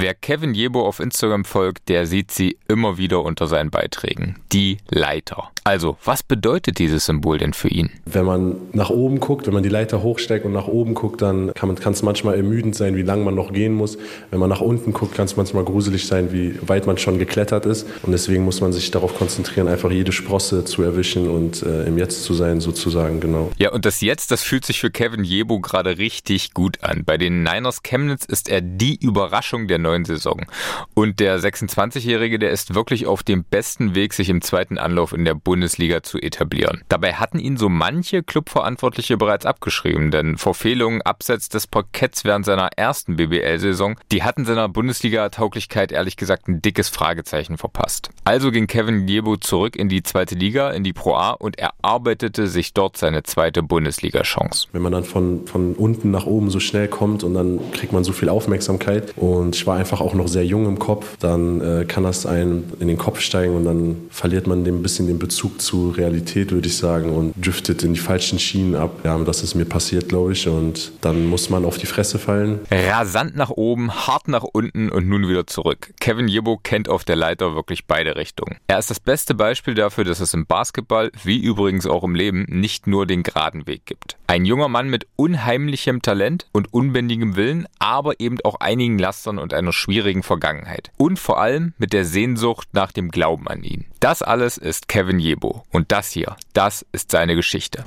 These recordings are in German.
Wer Kevin Jebo auf Instagram folgt, der sieht sie immer wieder unter seinen Beiträgen. Die Leiter. Also, was bedeutet dieses Symbol denn für ihn? Wenn man nach oben guckt, wenn man die Leiter hochsteigt und nach oben guckt, dann kann es manchmal ermüdend sein, wie lang man noch gehen muss. Wenn man nach unten guckt, kann es manchmal gruselig sein, wie weit man schon geklettert ist. Und deswegen muss man sich darauf konzentrieren, einfach jede Sprosse zu erwischen und äh, im Jetzt zu sein, sozusagen, genau. Ja, und das Jetzt, das fühlt sich für Kevin Jebo gerade richtig gut an. Bei den Niners Chemnitz ist er die Überraschung der neuen Saison. Und der 26-Jährige, der ist wirklich auf dem besten Weg, sich im zweiten Anlauf in der Bundesliga zu etablieren. Dabei hatten ihn so manche Clubverantwortliche bereits abgeschrieben, denn Verfehlungen abseits des Parketts während seiner ersten BBL-Saison, die hatten seiner Bundesliga-Tauglichkeit ehrlich gesagt ein dickes Fragezeichen verpasst. Also ging Kevin Jebo zurück in die zweite Liga, in die Pro A und erarbeitete sich dort seine zweite Bundesliga-Chance. Wenn man dann von, von unten nach oben so schnell kommt und dann kriegt man so viel Aufmerksamkeit und ich war einfach auch noch sehr jung im Kopf, dann äh, kann das einem in den Kopf steigen und dann verliert man ein bisschen den Bezug zur Realität, würde ich sagen, und driftet in die falschen Schienen ab. Ja, das ist mir passiert, glaube ich, und dann muss man auf die Fresse fallen. Rasant nach oben, hart nach unten und nun wieder zurück. Kevin Jebo kennt auf der Leiter wirklich beide Richtungen. Er ist das beste Beispiel dafür, dass es im Basketball, wie übrigens auch im Leben, nicht nur den geraden Weg gibt. Ein junger Mann mit unheimlichem Talent und unbändigem Willen, aber eben auch einigen Lastern und einer schwierigen Vergangenheit. Und vor allem mit der Sehnsucht nach dem Glauben an ihn. Das alles ist Kevin Jebo. Und das hier, das ist seine Geschichte.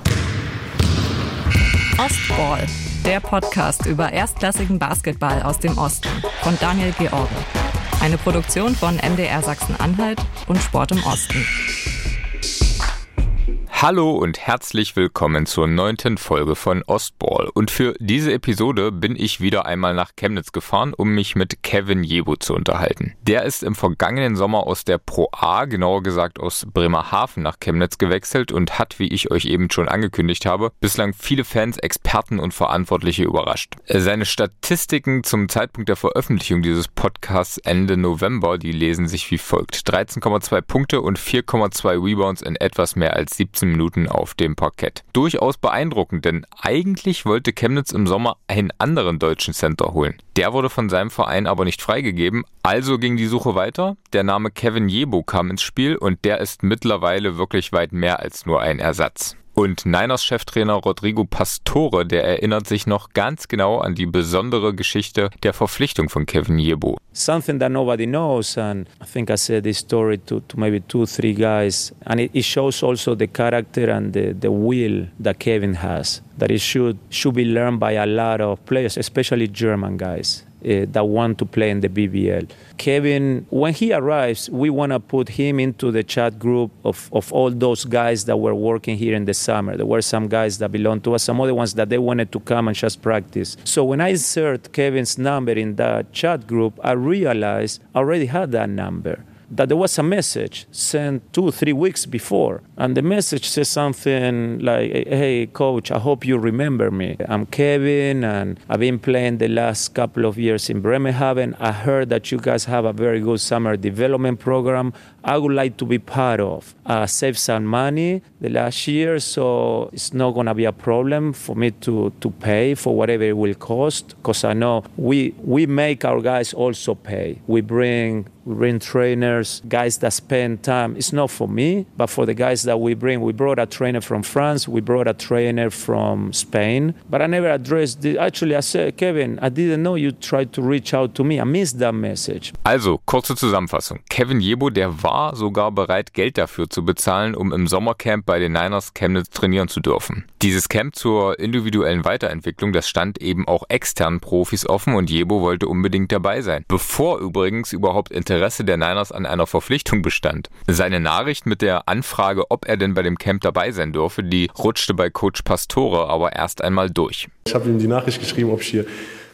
Ostball, der Podcast über erstklassigen Basketball aus dem Osten von Daniel George. Eine Produktion von MDR Sachsen-Anhalt und Sport im Osten. Hallo und herzlich willkommen zur neunten Folge von Ostball. Und für diese Episode bin ich wieder einmal nach Chemnitz gefahren, um mich mit Kevin Jebo zu unterhalten. Der ist im vergangenen Sommer aus der Pro A, genauer gesagt aus Bremerhaven nach Chemnitz gewechselt und hat, wie ich euch eben schon angekündigt habe, bislang viele Fans, Experten und Verantwortliche überrascht. Seine Statistiken zum Zeitpunkt der Veröffentlichung dieses Podcasts Ende November, die lesen sich wie folgt. 13,2 Punkte und 4,2 Rebounds in etwas mehr als 17 Minuten auf dem Parkett. Durchaus beeindruckend, denn eigentlich wollte Chemnitz im Sommer einen anderen deutschen Center holen. Der wurde von seinem Verein aber nicht freigegeben, also ging die Suche weiter. Der Name Kevin Jebo kam ins Spiel und der ist mittlerweile wirklich weit mehr als nur ein Ersatz. Und Niners Cheftrainer Rodrigo Pastore, der erinnert sich noch ganz genau an die besondere Geschichte der Verpflichtung von Kevin Jebo. Something that nobody knows, and I think I said this story to, to maybe two, three guys, and it, it shows also the character and the, the will that Kevin has. That it should should be learned by a lot of players, especially German guys. Uh, that want to play in the BBL. Kevin, when he arrives, we want to put him into the chat group of, of all those guys that were working here in the summer. There were some guys that belonged to us, some other ones that they wanted to come and just practice. So when I insert Kevin's number in that chat group, I realized I already had that number that there was a message sent two three weeks before. And the message says something like, Hey, coach, I hope you remember me. I'm Kevin, and I've been playing the last couple of years in Bremerhaven. I heard that you guys have a very good summer development program. I would like to be part of. I saved some money the last year, so it's not going to be a problem for me to, to pay for whatever it will cost because I know we, we make our guys also pay. We bring we bring trainers, guys that spend time. It's not for me, but for the guys that we bring. We brought a trainer from France, we brought a trainer from Spain, but I never addressed the, Actually, I said, Kevin, I didn't know you tried to reach out to me. I missed that message. Also, kurze Zusammenfassung. Kevin Jebo, der war sogar bereit, Geld dafür zu bezahlen, um im Sommercamp bei den Niners Chemnitz trainieren zu dürfen. Dieses Camp zur individuellen Weiterentwicklung, das stand eben auch externen Profis offen und Jebo wollte unbedingt dabei sein. Bevor übrigens überhaupt Interesse Interesse der Niners an einer Verpflichtung bestand. Seine Nachricht mit der Anfrage, ob er denn bei dem Camp dabei sein dürfe, die rutschte bei Coach Pastore aber erst einmal durch. Ich habe ihm die Nachricht geschrieben, ob ich hier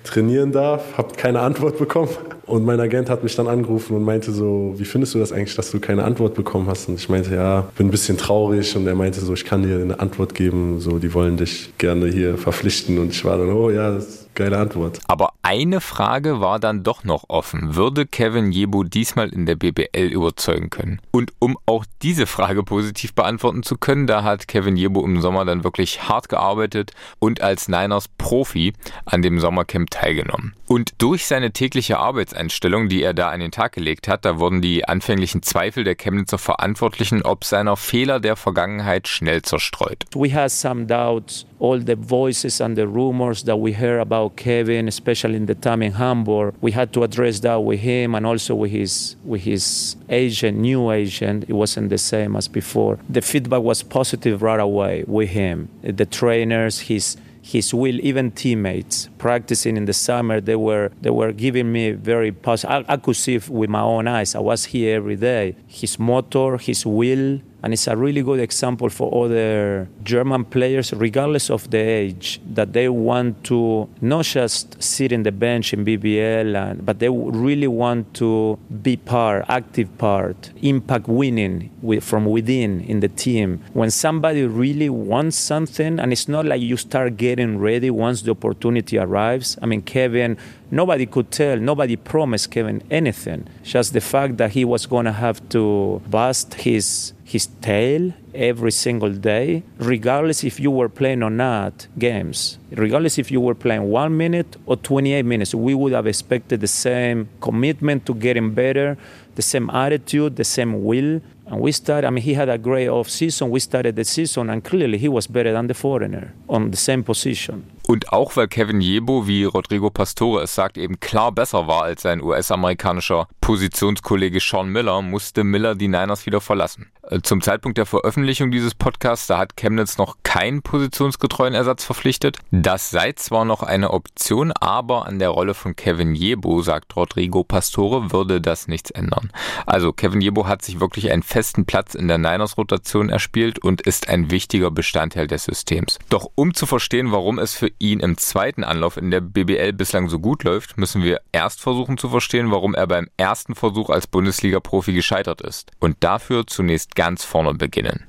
trainieren darf, habe keine Antwort bekommen. Und mein Agent hat mich dann angerufen und meinte so, wie findest du das eigentlich, dass du keine Antwort bekommen hast? Und ich meinte, ja, bin ein bisschen traurig. Und er meinte so, ich kann dir eine Antwort geben, so, die wollen dich gerne hier verpflichten. Und ich war dann, oh ja, das geile Antwort. Aber eine Frage war dann doch noch offen. Würde Kevin Jebo diesmal in der BBL überzeugen können? Und um auch diese Frage positiv beantworten zu können, da hat Kevin Jebo im Sommer dann wirklich hart gearbeitet und als Niners Profi an dem Sommercamp teilgenommen. Und durch seine tägliche Arbeitseinstellung, die er da an den Tag gelegt hat, da wurden die anfänglichen Zweifel der Chemnitzer Verantwortlichen ob seiner Fehler der Vergangenheit schnell zerstreut. We had some doubts all the voices and the rumors that we heard about Kevin, especially in the time in Hamburg, we had to address that with him and also with his with his agent, new agent. It wasn't the same as before. The feedback was positive right away with him. The trainers, his his will, even teammates practicing in the summer, they were they were giving me very positive. I, I could see with my own eyes. I was here every day. His motor, his will, and it's a really good example for other German players, regardless of the age, that they want to not just sit in the bench in BBL, and, uh, but they really want to be part, active part, impact winning with, from within in the team. When somebody really wants something, and it's not like you start getting ready once the opportunity arrives. I mean, Kevin nobody could tell, nobody promised Kevin anything. Just the fact that he was going to have to bust his his tail every single day, regardless if you were playing or not games. Regardless if you were playing one minute or 28 minutes, we would have expected the same commitment to getting better, the same attitude, the same will. And we started, I mean, he had a great off season. We started the season, and clearly he was better than the foreigner on the same position. Und auch weil Kevin Jebo, wie Rodrigo Pastore es sagt, eben klar besser war als sein US-amerikanischer Positionskollege Sean Miller, musste Miller die Niners wieder verlassen. Äh, zum Zeitpunkt der Veröffentlichung dieses Podcasts, da hat Chemnitz noch keinen positionsgetreuen Ersatz verpflichtet. Das sei zwar noch eine Option, aber an der Rolle von Kevin Jebo, sagt Rodrigo Pastore, würde das nichts ändern. Also Kevin Jebo hat sich wirklich einen festen Platz in der Niners-Rotation erspielt und ist ein wichtiger Bestandteil des Systems. Doch um zu verstehen, warum es für ihn im zweiten Anlauf in der BBL bislang so gut läuft, müssen wir erst versuchen zu verstehen, warum er beim ersten Versuch als Bundesliga-Profi gescheitert ist. Und dafür zunächst ganz vorne beginnen.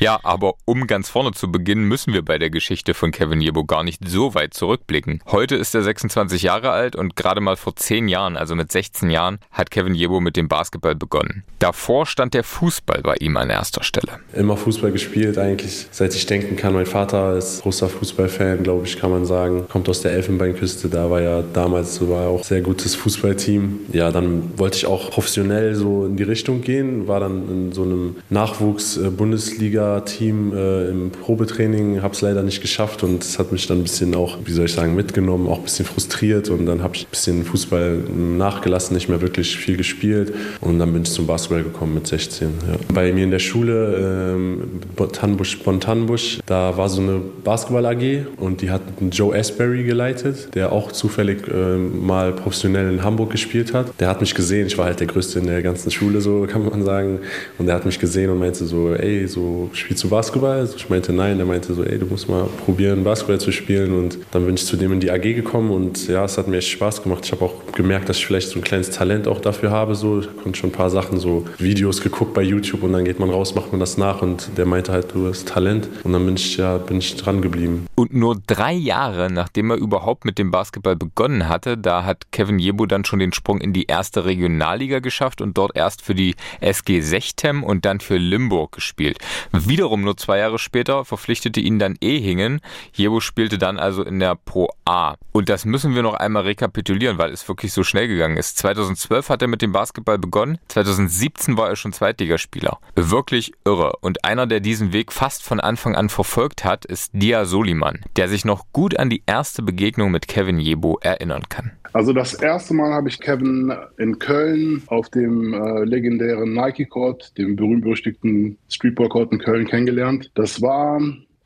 Ja, aber um ganz vorne zu beginnen, müssen wir bei der Geschichte von Kevin Jebo gar nicht so weit zurückblicken. Heute ist er 26 Jahre alt und gerade mal vor 10 Jahren, also mit 16 Jahren, hat Kevin Jebo mit dem Basketball begonnen. Davor stand der Fußball bei ihm an erster Stelle. Immer Fußball gespielt, eigentlich seit ich denken kann. Mein Vater ist großer Fußballfan, glaube ich, kann man sagen. Kommt aus der Elfenbeinküste, da war ja damals war auch sehr gutes Fußballteam. Ja, dann wollte ich auch professionell so in die Richtung gehen, war dann in so einem Nachwuchs-Bundesliga Team äh, im Probetraining, habe es leider nicht geschafft und es hat mich dann ein bisschen auch, wie soll ich sagen, mitgenommen, auch ein bisschen frustriert und dann habe ich ein bisschen Fußball nachgelassen, nicht mehr wirklich viel gespielt und dann bin ich zum Basketball gekommen mit 16. Ja. Bei mir in der Schule, ähm, Bontanbusch, Bontanbusch, da war so eine Basketball-AG und die hat Joe Asbury geleitet, der auch zufällig äh, mal professionell in Hamburg gespielt hat. Der hat mich gesehen, ich war halt der Größte in der ganzen Schule, so kann man sagen. Und der hat mich gesehen und meinte so, ey, so spielst du Basketball? Also ich meinte nein. Der meinte so, ey, du musst mal probieren, Basketball zu spielen. Und dann bin ich zu dem in die AG gekommen und ja, es hat mir echt Spaß gemacht. Ich habe auch gemerkt, dass ich vielleicht so ein kleines Talent auch dafür habe. So. Ich konnte schon ein paar Sachen, so Videos geguckt bei YouTube und dann geht man raus, macht man das nach und der meinte halt, du hast Talent. Und dann bin ich, ja, bin ich dran geblieben. Und nur drei Jahre, nachdem er überhaupt mit dem Basketball begonnen hatte, da hat Kevin Jebo dann schon den Sprung in die erste Regionalliga geschafft und dort erst für die SG Sechtem und dann für Limburg gespielt. Wiederum nur zwei Jahre später verpflichtete ihn dann Ehingen. Jebo spielte dann also in der Pro A. Und das müssen wir noch einmal rekapitulieren, weil es wirklich so schnell gegangen ist. 2012 hat er mit dem Basketball begonnen, 2017 war er schon Zweitligaspieler. Wirklich irre. Und einer, der diesen Weg fast von Anfang an verfolgt hat, ist Dia Soliman, der sich noch gut an die erste Begegnung mit Kevin Jebo erinnern kann. Also das erste Mal habe ich Kevin in Köln auf dem äh, legendären Nike Court, dem berühmt-berüchtigten Streetball Court in Köln kennengelernt. Das war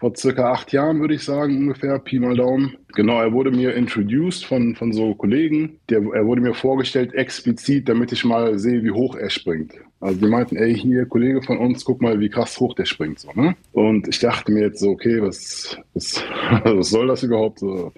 vor circa acht Jahren, würde ich sagen, ungefähr, Pi mal Daumen. Genau, er wurde mir introduced von, von so Kollegen. Der, er wurde mir vorgestellt explizit, damit ich mal sehe, wie hoch er springt. Also die meinten, ey, hier, Kollege von uns, guck mal, wie krass hoch der springt. So, ne? Und ich dachte mir jetzt so, okay, was, was, was soll das überhaupt? So,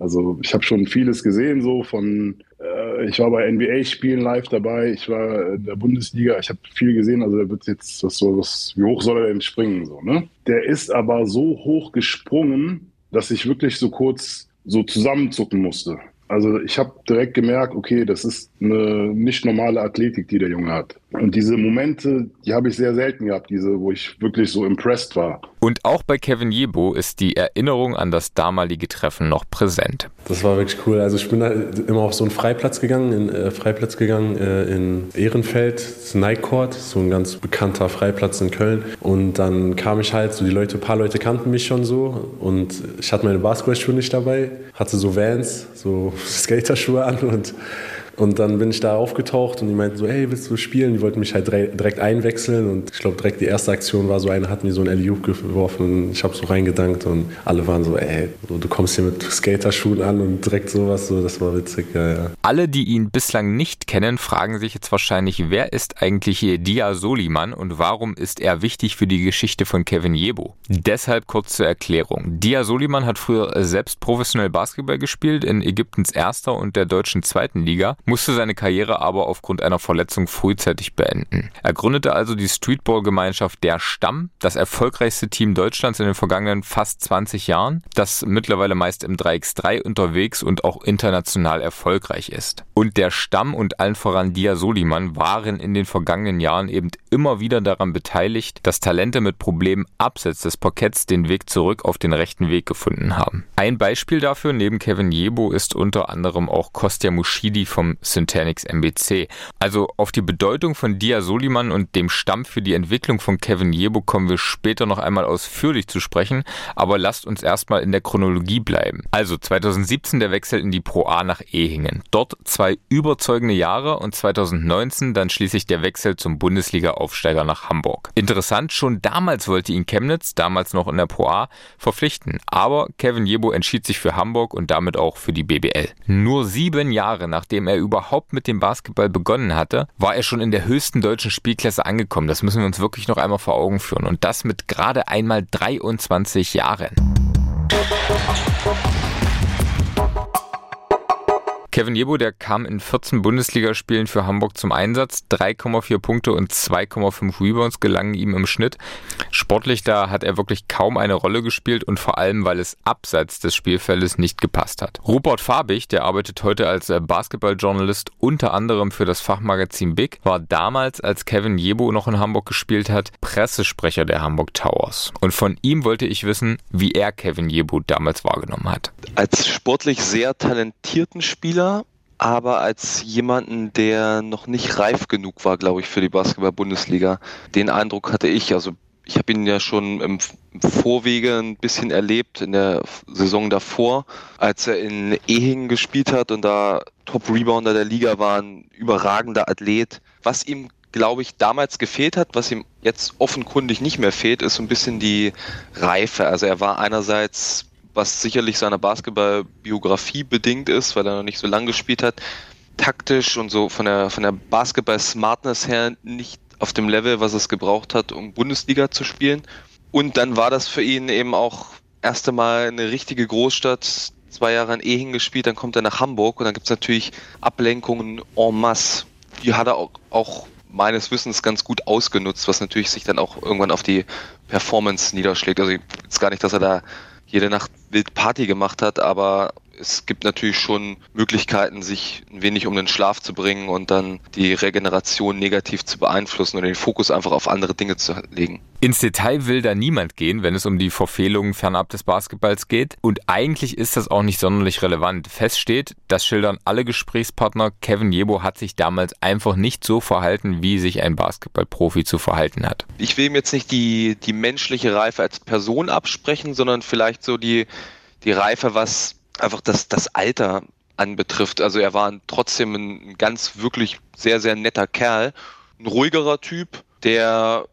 also ich habe schon vieles gesehen, so von, äh, ich war bei NBA-Spielen live dabei, ich war in der Bundesliga, ich habe viel gesehen, also der wird jetzt, was soll, was, wie hoch soll er denn springen, so, ne? Der ist aber so hoch gesprungen, dass ich wirklich so kurz so zusammenzucken musste. Also ich habe direkt gemerkt, okay, das ist eine nicht normale Athletik, die der Junge hat. Und diese Momente, die habe ich sehr selten gehabt, diese, wo ich wirklich so impressed war. Und auch bei Kevin Jebo ist die Erinnerung an das damalige Treffen noch präsent. Das war wirklich cool. Also ich bin da immer auf so einen Freiplatz gegangen, in äh, Freiplatz gegangen äh, in Ehrenfeld, das Nike Court, so ein ganz bekannter Freiplatz in Köln. Und dann kam ich halt, so die Leute, ein paar Leute kannten mich schon so und ich hatte meine Basketballschuhe nicht dabei, hatte so Vans, so Skaterschuhe an und und dann bin ich da aufgetaucht und die meinten so, hey, willst du spielen? Die wollten mich halt direkt einwechseln und ich glaube, direkt die erste Aktion war so, einer hat mir so ein alley geworfen und ich habe so reingedankt und alle waren so, ey, du kommst hier mit Skaterschuhen an und direkt sowas, so, das war witzig, ja, ja. Alle, die ihn bislang nicht kennen, fragen sich jetzt wahrscheinlich, wer ist eigentlich hier Dia Soliman und warum ist er wichtig für die Geschichte von Kevin Jebo? Deshalb kurz zur Erklärung. Dia Soliman hat früher selbst professionell Basketball gespielt in Ägyptens erster und der deutschen zweiten Liga musste seine Karriere aber aufgrund einer Verletzung frühzeitig beenden. Er gründete also die Streetball-Gemeinschaft Der Stamm, das erfolgreichste Team Deutschlands in den vergangenen fast 20 Jahren, das mittlerweile meist im 3x3 unterwegs und auch international erfolgreich ist. Und der Stamm und allen voran Dia Soliman waren in den vergangenen Jahren eben immer wieder daran beteiligt, dass Talente mit Problemen abseits des Parketts den Weg zurück auf den rechten Weg gefunden haben. Ein Beispiel dafür neben Kevin Jebo ist unter anderem auch Kostja Mushidi vom Syntanix MBC. Also auf die Bedeutung von Dia Soliman und dem Stamm für die Entwicklung von Kevin Jebo kommen wir später noch einmal ausführlich zu sprechen, aber lasst uns erstmal in der Chronologie bleiben. Also 2017 der Wechsel in die Pro A nach Ehingen. Dort zwei überzeugende Jahre und 2019 dann schließlich der Wechsel zum Bundesliga-Aufsteiger nach Hamburg. Interessant, schon damals wollte ihn Chemnitz, damals noch in der Pro A, verpflichten, aber Kevin Jebo entschied sich für Hamburg und damit auch für die BBL. Nur sieben Jahre nachdem er überhaupt mit dem Basketball begonnen hatte, war er schon in der höchsten deutschen Spielklasse angekommen. Das müssen wir uns wirklich noch einmal vor Augen führen. Und das mit gerade einmal 23 Jahren. Kevin Jebo, der kam in 14 Bundesligaspielen für Hamburg zum Einsatz. 3,4 Punkte und 2,5 Rebounds gelangen ihm im Schnitt. Sportlich da hat er wirklich kaum eine Rolle gespielt und vor allem, weil es abseits des Spielfeldes nicht gepasst hat. Rupert Fabich, der arbeitet heute als äh, Basketballjournalist unter anderem für das Fachmagazin Big, war damals, als Kevin Jebo noch in Hamburg gespielt hat, Pressesprecher der Hamburg Towers. Und von ihm wollte ich wissen, wie er Kevin Jebo damals wahrgenommen hat. Als sportlich sehr talentierten Spieler Spieler, aber als jemanden, der noch nicht reif genug war, glaube ich, für die Basketball-Bundesliga. Den Eindruck hatte ich. Also ich habe ihn ja schon im Vorwege ein bisschen erlebt, in der Saison davor, als er in Ehingen gespielt hat und da Top-Rebounder der Liga war, ein überragender Athlet. Was ihm, glaube ich, damals gefehlt hat, was ihm jetzt offenkundig nicht mehr fehlt, ist so ein bisschen die Reife. Also er war einerseits was sicherlich seiner Basketball-Biografie bedingt ist, weil er noch nicht so lange gespielt hat, taktisch und so von der, von der Basketball-Smartness her nicht auf dem Level, was es gebraucht hat, um Bundesliga zu spielen. Und dann war das für ihn eben auch erst einmal eine richtige Großstadt, zwei Jahre in Ehing gespielt, dann kommt er nach Hamburg und dann gibt es natürlich Ablenkungen en masse. Die hat er auch, auch meines Wissens ganz gut ausgenutzt, was natürlich sich dann auch irgendwann auf die Performance niederschlägt. Also jetzt gar nicht, dass er da jede Nacht wild Party gemacht hat, aber es gibt natürlich schon Möglichkeiten, sich ein wenig um den Schlaf zu bringen und dann die Regeneration negativ zu beeinflussen und den Fokus einfach auf andere Dinge zu legen. Ins Detail will da niemand gehen, wenn es um die Verfehlungen fernab des Basketballs geht. Und eigentlich ist das auch nicht sonderlich relevant. Fest steht, das schildern alle Gesprächspartner, Kevin Jebo hat sich damals einfach nicht so verhalten, wie sich ein Basketballprofi zu verhalten hat. Ich will ihm jetzt nicht die, die menschliche Reife als Person absprechen, sondern vielleicht so die, die Reife, was einfach das, das Alter anbetrifft. Also er war trotzdem ein ganz wirklich sehr, sehr netter Kerl. Ein ruhigerer Typ, der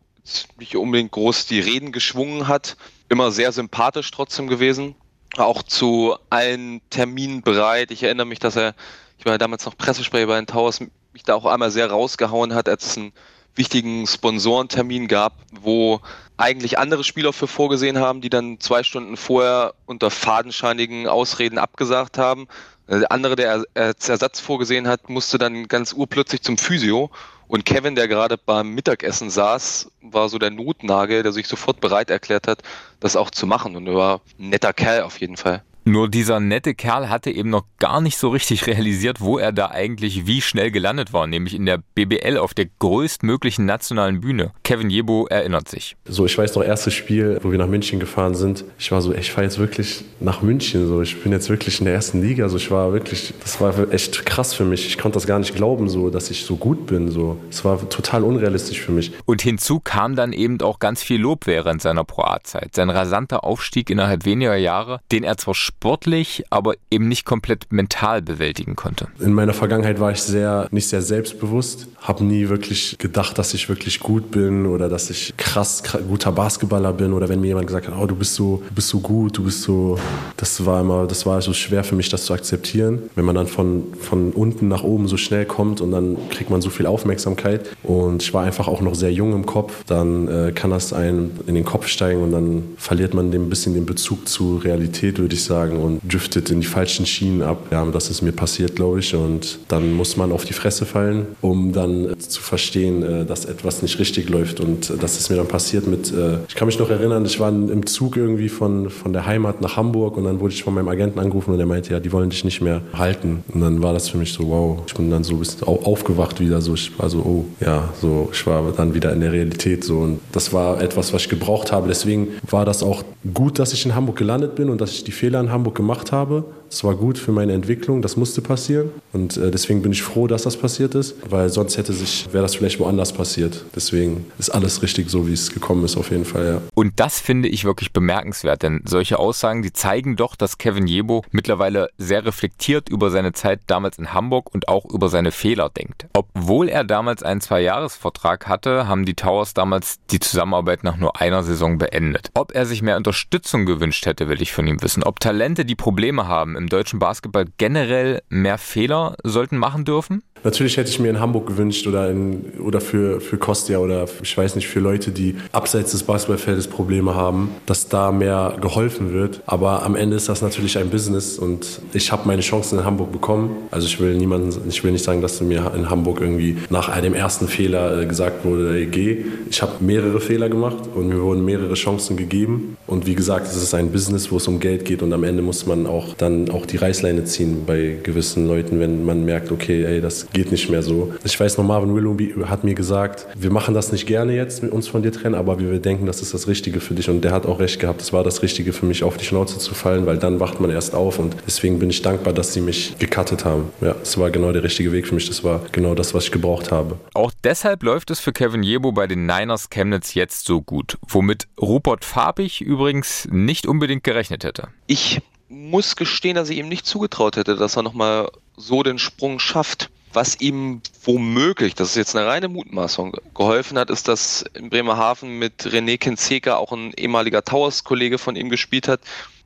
nicht unbedingt groß die Reden geschwungen hat. Immer sehr sympathisch trotzdem gewesen. Auch zu allen Terminen bereit. Ich erinnere mich, dass er, ich war damals noch Pressesprecher bei den Towers, mich da auch einmal sehr rausgehauen hat, als es einen wichtigen Sponsorentermin gab, wo eigentlich andere Spieler für vorgesehen haben, die dann zwei Stunden vorher unter fadenscheinigen Ausreden abgesagt haben. Der andere, der als Ersatz vorgesehen hat, musste dann ganz urplötzlich zum Physio. Und Kevin, der gerade beim Mittagessen saß, war so der Notnagel, der sich sofort bereit erklärt hat, das auch zu machen. Und er war ein netter Kerl auf jeden Fall. Nur dieser nette Kerl hatte eben noch gar nicht so richtig realisiert, wo er da eigentlich wie schnell gelandet war, nämlich in der BBL auf der größtmöglichen nationalen Bühne. Kevin Jebo erinnert sich. So, ich weiß noch, erstes Spiel, wo wir nach München gefahren sind. Ich war so, ich fahre jetzt wirklich nach München. So, ich bin jetzt wirklich in der ersten Liga. So, ich war wirklich, das war echt krass für mich. Ich konnte das gar nicht glauben, so, dass ich so gut bin. So, es war total unrealistisch für mich. Und hinzu kam dann eben auch ganz viel Lob während seiner Pro A-Zeit. Sein rasanter Aufstieg innerhalb weniger Jahre, den er zwar sportlich, aber eben nicht komplett mental bewältigen konnte. In meiner Vergangenheit war ich sehr, nicht sehr selbstbewusst, habe nie wirklich gedacht, dass ich wirklich gut bin oder dass ich krass, krass guter Basketballer bin oder wenn mir jemand gesagt hat, oh, du bist so, du bist so gut, du bist so, das war immer, das war so schwer für mich, das zu akzeptieren, wenn man dann von, von unten nach oben so schnell kommt und dann kriegt man so viel Aufmerksamkeit und ich war einfach auch noch sehr jung im Kopf, dann äh, kann das einen in den Kopf steigen und dann verliert man ein bisschen den Bezug zu Realität, würde ich sagen sagen, und driftet in die falschen Schienen ab. Ja, das ist mir passiert, glaube ich. Und dann muss man auf die Fresse fallen, um dann zu verstehen, äh, dass etwas nicht richtig läuft. Und das ist mir dann passiert mit, äh, ich kann mich noch erinnern, ich war im Zug irgendwie von, von der Heimat nach Hamburg und dann wurde ich von meinem Agenten angerufen und er meinte, ja, die wollen dich nicht mehr halten. Und dann war das für mich so, wow, ich bin dann so ein bisschen aufgewacht wieder. So, ich war so, oh, ja, so, ich war dann wieder in der Realität so. Und das war etwas, was ich gebraucht habe. Deswegen war das auch gut, dass ich in Hamburg gelandet bin und dass ich die Fehler in Hamburg gemacht habe. Es war gut für meine Entwicklung, das musste passieren. Und äh, deswegen bin ich froh, dass das passiert ist, weil sonst hätte sich, wäre das vielleicht woanders passiert. Deswegen ist alles richtig so, wie es gekommen ist, auf jeden Fall, ja. Und das finde ich wirklich bemerkenswert, denn solche Aussagen, die zeigen doch, dass Kevin Jebo mittlerweile sehr reflektiert über seine Zeit damals in Hamburg und auch über seine Fehler denkt. Obwohl er damals einen Zwei-Jahres-Vertrag hatte, haben die Towers damals die Zusammenarbeit nach nur einer Saison beendet. Ob er sich mehr Unterstützung gewünscht hätte, will ich von ihm wissen. Ob Talente, die Probleme haben, im deutschen Basketball generell mehr Fehler sollten machen dürfen? Natürlich hätte ich mir in Hamburg gewünscht oder, in, oder für, für Kostia oder ich weiß nicht, für Leute, die abseits des Basketballfeldes Probleme haben, dass da mehr geholfen wird. Aber am Ende ist das natürlich ein Business und ich habe meine Chancen in Hamburg bekommen. Also ich will niemanden, ich will nicht sagen, dass mir in Hamburg irgendwie nach dem ersten Fehler äh, gesagt wurde, ey, geh. Ich habe mehrere Fehler gemacht und mir wurden mehrere Chancen gegeben. Und wie gesagt, es ist ein Business, wo es um Geld geht und am Ende muss man auch dann auch die Reißleine ziehen bei gewissen Leuten, wenn man merkt, okay, ey, das geht nicht mehr so. Ich weiß noch, Marvin Willoughby hat mir gesagt, wir machen das nicht gerne jetzt, mit uns von dir trennen, aber wir denken, das ist das Richtige für dich. Und der hat auch recht gehabt. Es war das Richtige für mich, auf die Schnauze zu fallen, weil dann wacht man erst auf. Und deswegen bin ich dankbar, dass sie mich gecuttet haben. Ja, es war genau der richtige Weg für mich. Das war genau das, was ich gebraucht habe. Auch deshalb läuft es für Kevin Jebo bei den Niners Chemnitz jetzt so gut. Womit Rupert Farbig übrigens nicht unbedingt gerechnet hätte. Ich muss gestehen, dass ich ihm nicht zugetraut hätte, dass er nochmal so den Sprung schafft. Was ihm womöglich, das ist jetzt eine reine Mutmaßung, geholfen hat, ist, dass in Bremerhaven mit René Kinzeka auch ein ehemaliger Towers-Kollege von ihm gespielt hat.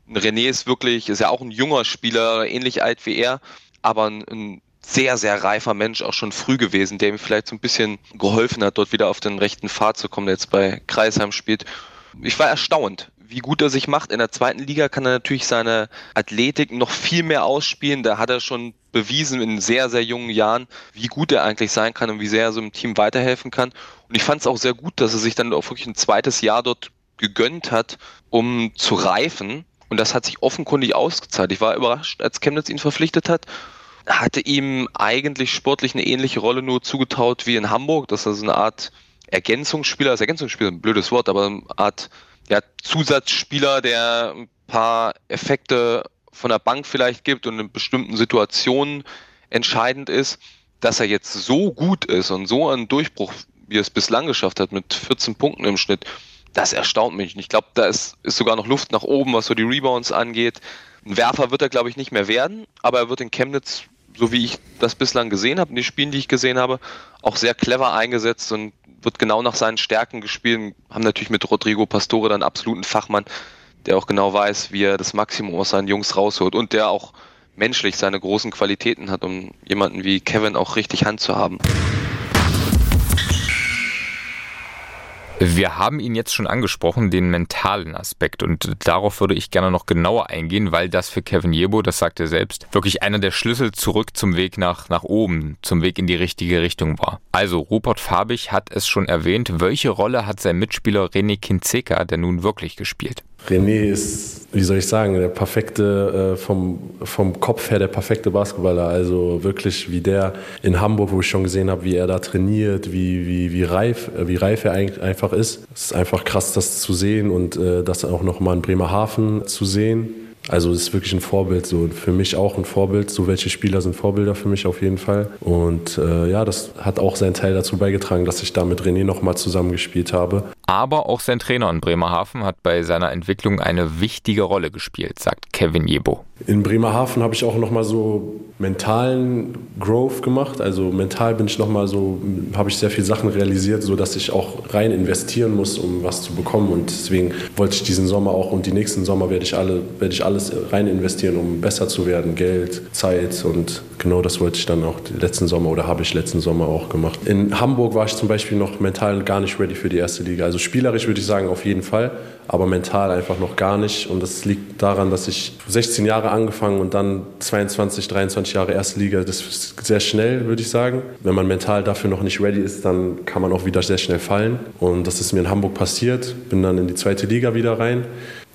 René ist wirklich, ist ja auch ein junger Spieler, ähnlich alt wie er, aber ein, ein sehr, sehr reifer Mensch, auch schon früh gewesen, der ihm vielleicht so ein bisschen geholfen hat, dort wieder auf den rechten Pfad zu kommen, der jetzt bei Kreisheim spielt. Ich war erstaunt, wie gut er sich macht. In der zweiten Liga kann er natürlich seine Athletik noch viel mehr ausspielen. Da hat er schon bewiesen in sehr, sehr jungen Jahren, wie gut er eigentlich sein kann und wie sehr er so im Team weiterhelfen kann. Und ich fand es auch sehr gut, dass er sich dann auch wirklich ein zweites Jahr dort gegönnt hat, um zu reifen. Und das hat sich offenkundig ausgezahlt. Ich war überrascht, als Chemnitz ihn verpflichtet hat. Hatte ihm eigentlich sportlich eine ähnliche Rolle nur zugetraut wie in Hamburg, dass er so eine Art Ergänzungsspieler, ist Ergänzungsspieler ein blödes Wort, aber eine Art ja, Zusatzspieler, der ein paar Effekte von der Bank vielleicht gibt und in bestimmten Situationen entscheidend ist, dass er jetzt so gut ist und so einen Durchbruch, wie er es bislang geschafft hat, mit 14 Punkten im Schnitt, das erstaunt mich. Ich glaube, da ist, ist sogar noch Luft nach oben, was so die Rebounds angeht. Ein Werfer wird er, glaube ich, nicht mehr werden, aber er wird in Chemnitz, so wie ich das bislang gesehen habe, in den Spielen, die ich gesehen habe, auch sehr clever eingesetzt und wird genau nach seinen Stärken gespielt. Haben natürlich mit Rodrigo Pastore dann absoluten Fachmann, der auch genau weiß, wie er das Maximum aus seinen Jungs rausholt und der auch menschlich seine großen Qualitäten hat, um jemanden wie Kevin auch richtig Hand zu haben. Wir haben ihn jetzt schon angesprochen, den mentalen Aspekt. Und darauf würde ich gerne noch genauer eingehen, weil das für Kevin Jebo, das sagt er selbst, wirklich einer der Schlüssel zurück zum Weg nach, nach oben, zum Weg in die richtige Richtung war. Also, Rupert Fabich hat es schon erwähnt. Welche Rolle hat sein Mitspieler René Kinzeka denn nun wirklich gespielt? René ist, wie soll ich sagen, der perfekte, äh, vom, vom Kopf her der perfekte Basketballer. Also wirklich wie der in Hamburg, wo ich schon gesehen habe, wie er da trainiert, wie, wie, wie, reif, äh, wie reif er einfach ist. Es ist einfach krass, das zu sehen und äh, das auch nochmal in Bremerhaven zu sehen. Also es ist wirklich ein Vorbild, so für mich auch ein Vorbild. So welche Spieler sind Vorbilder für mich auf jeden Fall. Und äh, ja, das hat auch seinen Teil dazu beigetragen, dass ich da mit René nochmal zusammengespielt habe. Aber auch sein Trainer in Bremerhaven hat bei seiner Entwicklung eine wichtige Rolle gespielt, sagt Kevin Jebo. In Bremerhaven habe ich auch nochmal so mentalen Growth gemacht. Also mental bin ich nochmal so, habe ich sehr viele Sachen realisiert, so dass ich auch rein investieren muss, um was zu bekommen. Und deswegen wollte ich diesen Sommer auch und die nächsten Sommer werde ich alle, werde ich alles rein investieren, um besser zu werden. Geld, Zeit und genau das wollte ich dann auch letzten Sommer oder habe ich letzten Sommer auch gemacht. In Hamburg war ich zum Beispiel noch mental gar nicht ready für die erste Liga. Also spielerisch würde ich sagen auf jeden Fall, aber mental einfach noch gar nicht. Und das liegt daran, dass ich 16 Jahre angefangen und dann 22, 23 Jahre erste Liga. Das ist sehr schnell, würde ich sagen. Wenn man mental dafür noch nicht ready ist, dann kann man auch wieder sehr schnell fallen. Und das ist mir in Hamburg passiert. Bin dann in die zweite Liga wieder rein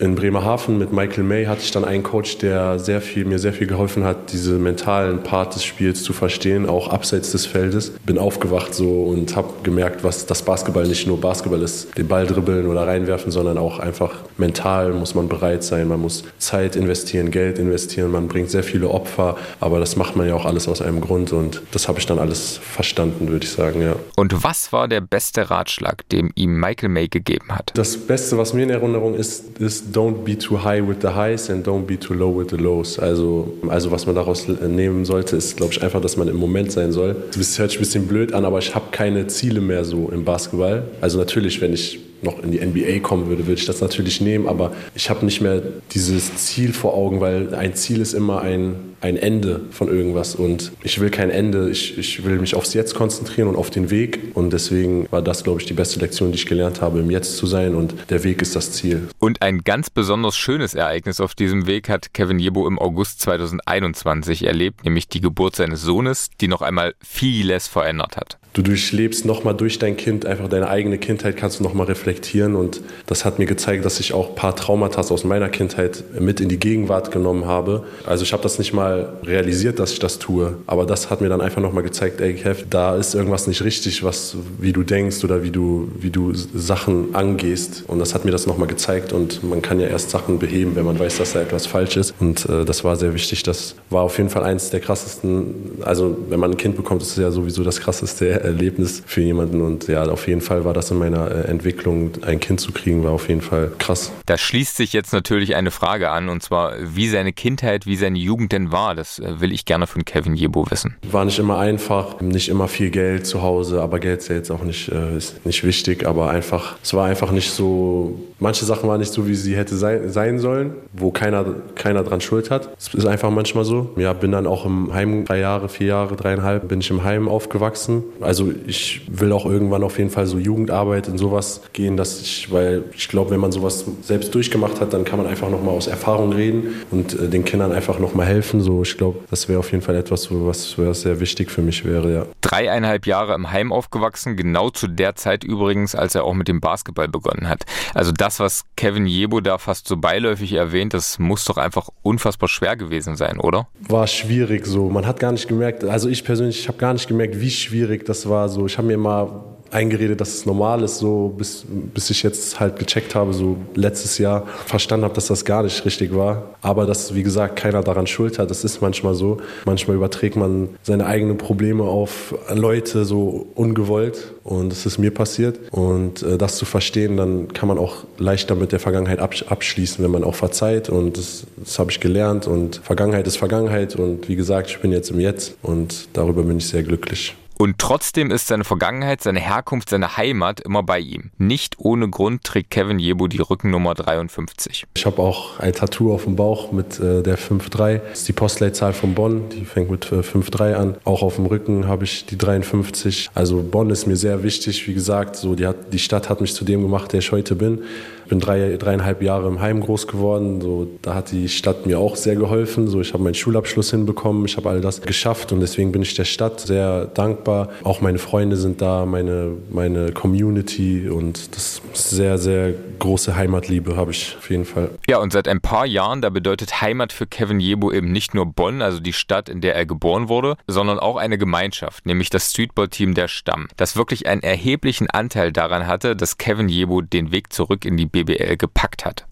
in Bremerhaven mit Michael May hatte ich dann einen Coach, der sehr viel, mir sehr viel geholfen hat, diese mentalen Part des Spiels zu verstehen, auch abseits des Feldes. Bin aufgewacht so und habe gemerkt, was das Basketball nicht nur Basketball ist, den Ball dribbeln oder reinwerfen, sondern auch einfach mental muss man bereit sein, man muss Zeit investieren, Geld investieren, man bringt sehr viele Opfer, aber das macht man ja auch alles aus einem Grund und das habe ich dann alles verstanden, würde ich sagen, ja. Und was war der beste Ratschlag, den ihm Michael May gegeben hat? Das Beste, was mir in Erinnerung ist, ist don't be too high with the highs and don't be too low with the lows. Also, also was man daraus nehmen sollte, ist, glaube ich, einfach, dass man im Moment sein soll. Das hört sich ein bisschen blöd an, aber ich habe keine Ziele mehr so im Basketball. Also natürlich, wenn ich noch in die NBA kommen würde, würde ich das natürlich nehmen, aber ich habe nicht mehr dieses Ziel vor Augen, weil ein Ziel ist immer ein, ein Ende von irgendwas. Und ich will kein Ende, ich, ich will mich aufs Jetzt konzentrieren und auf den Weg. Und deswegen war das, glaube ich, die beste Lektion, die ich gelernt habe, im Jetzt zu sein. Und der Weg ist das Ziel. Und ein ganz besonders schönes Ereignis auf diesem Weg hat Kevin Jebo im August 2021 erlebt, nämlich die Geburt seines Sohnes, die noch einmal vieles verändert hat du durchlebst nochmal durch dein Kind, einfach deine eigene Kindheit kannst du nochmal reflektieren. Und das hat mir gezeigt, dass ich auch ein paar Traumata aus meiner Kindheit mit in die Gegenwart genommen habe. Also ich habe das nicht mal realisiert, dass ich das tue, aber das hat mir dann einfach nochmal gezeigt, ey Kev, da ist irgendwas nicht richtig, was, wie du denkst oder wie du, wie du Sachen angehst. Und das hat mir das nochmal gezeigt. Und man kann ja erst Sachen beheben, wenn man weiß, dass da etwas falsch ist. Und äh, das war sehr wichtig, das war auf jeden Fall eins der krassesten, also wenn man ein Kind bekommt, ist es ja sowieso das krasseste Erlebnis für jemanden. Und ja, auf jeden Fall war das in meiner äh, Entwicklung, ein Kind zu kriegen, war auf jeden Fall krass. Da schließt sich jetzt natürlich eine Frage an, und zwar, wie seine Kindheit, wie seine Jugend denn war. Das äh, will ich gerne von Kevin Jebo wissen. War nicht immer einfach, nicht immer viel Geld zu Hause, aber Geld ist ja jetzt auch nicht, äh, ist nicht wichtig, aber einfach, es war einfach nicht so, manche Sachen waren nicht so, wie sie hätte sein, sein sollen, wo keiner, keiner dran schuld hat. Es ist einfach manchmal so. Ja, bin dann auch im Heim drei Jahre, vier Jahre, dreieinhalb, bin ich im Heim aufgewachsen. Also ich will auch irgendwann auf jeden Fall so Jugendarbeit in sowas gehen, dass ich, weil ich glaube, wenn man sowas selbst durchgemacht hat, dann kann man einfach nochmal aus Erfahrung reden und äh, den Kindern einfach nochmal helfen. So, ich glaube, das wäre auf jeden Fall etwas, was, was sehr wichtig für mich wäre, ja. Dreieinhalb Jahre im Heim aufgewachsen, genau zu der Zeit übrigens, als er auch mit dem Basketball begonnen hat. Also das, was Kevin Jebo da fast so beiläufig erwähnt, das muss doch einfach unfassbar schwer gewesen sein, oder? War schwierig so. Man hat gar nicht gemerkt, also ich persönlich, ich habe gar nicht gemerkt, wie schwierig das war. So, ich habe mir mal eingeredet, dass es normal ist, so bis, bis ich jetzt halt gecheckt habe, so letztes Jahr verstanden habe, dass das gar nicht richtig war. Aber dass, wie gesagt, keiner daran schuld hat, das ist manchmal so. Manchmal überträgt man seine eigenen Probleme auf Leute so ungewollt und es ist mir passiert. Und äh, das zu verstehen, dann kann man auch leichter mit der Vergangenheit abschließen, wenn man auch verzeiht und das, das habe ich gelernt und Vergangenheit ist Vergangenheit und wie gesagt, ich bin jetzt im Jetzt und darüber bin ich sehr glücklich. Und trotzdem ist seine Vergangenheit, seine Herkunft, seine Heimat immer bei ihm. Nicht ohne Grund trägt Kevin Jebo die Rückennummer 53. Ich habe auch ein Tattoo auf dem Bauch mit äh, der 53. Das ist die Postleitzahl von Bonn, die fängt mit äh, 53 an. Auch auf dem Rücken habe ich die 53. Also Bonn ist mir sehr wichtig, wie gesagt, so die, hat, die Stadt hat mich zu dem gemacht, der ich heute bin bin drei, dreieinhalb Jahre im Heim groß geworden. So, da hat die Stadt mir auch sehr geholfen. So, ich habe meinen Schulabschluss hinbekommen, ich habe all das geschafft und deswegen bin ich der Stadt sehr dankbar. Auch meine Freunde sind da, meine, meine Community und das ist sehr, sehr große Heimatliebe habe ich auf jeden Fall. Ja, und seit ein paar Jahren, da bedeutet Heimat für Kevin Jebo eben nicht nur Bonn, also die Stadt, in der er geboren wurde, sondern auch eine Gemeinschaft, nämlich das Streetball-Team der Stamm, das wirklich einen erheblichen Anteil daran hatte, dass Kevin Jebo den Weg zurück in die BBL gepackt hat.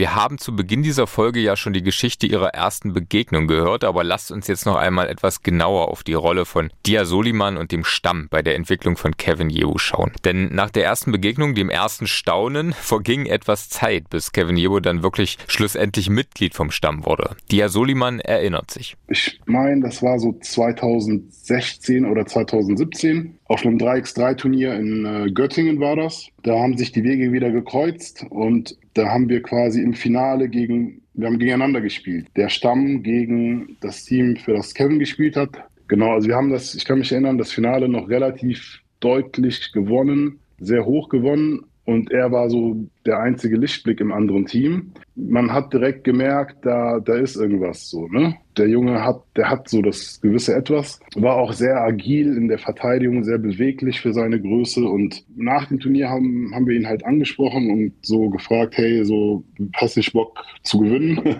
Wir haben zu Beginn dieser Folge ja schon die Geschichte ihrer ersten Begegnung gehört, aber lasst uns jetzt noch einmal etwas genauer auf die Rolle von Dia Soliman und dem Stamm bei der Entwicklung von Kevin Yebu schauen. Denn nach der ersten Begegnung, dem ersten Staunen, verging etwas Zeit, bis Kevin Yebu dann wirklich schlussendlich Mitglied vom Stamm wurde. Dia Soliman erinnert sich. Ich meine, das war so 2016 oder 2017. Auf einem 3x3-Turnier in äh, Göttingen war das. Da haben sich die Wege wieder gekreuzt und da haben wir quasi im Finale gegen, wir haben gegeneinander gespielt. Der Stamm gegen das Team, für das Kevin gespielt hat. Genau, also wir haben das, ich kann mich erinnern, das Finale noch relativ deutlich gewonnen, sehr hoch gewonnen und er war so der einzige Lichtblick im anderen Team. Man hat direkt gemerkt, da, da ist irgendwas so, ne? Der Junge hat, der hat so das gewisse Etwas, war auch sehr agil in der Verteidigung, sehr beweglich für seine Größe und nach dem Turnier haben, haben wir ihn halt angesprochen und so gefragt, hey, so hast du Bock zu gewinnen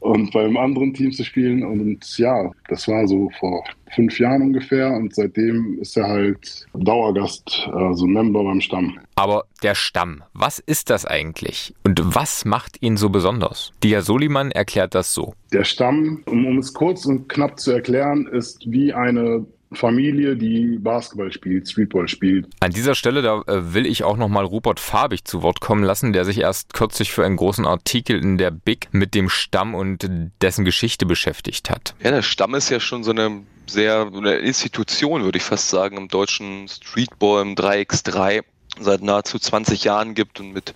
und beim anderen Team zu spielen und ja, das war so vor fünf Jahren ungefähr und seitdem ist er halt Dauergast, also Member beim Stamm. Aber der Stamm, was ist das eigentlich und was macht ihn so besonders? Dia Soliman erklärt das so. Der Stamm, um, um es kurz und knapp zu erklären, ist wie eine Familie, die Basketball spielt, Streetball spielt. An dieser Stelle, da äh, will ich auch nochmal Rupert Farbig zu Wort kommen lassen, der sich erst kürzlich für einen großen Artikel in der Big mit dem Stamm und dessen Geschichte beschäftigt hat. Ja, der Stamm ist ja schon so eine sehr eine Institution, würde ich fast sagen, im deutschen Streetball im 3x3 seit nahezu 20 Jahren gibt und mit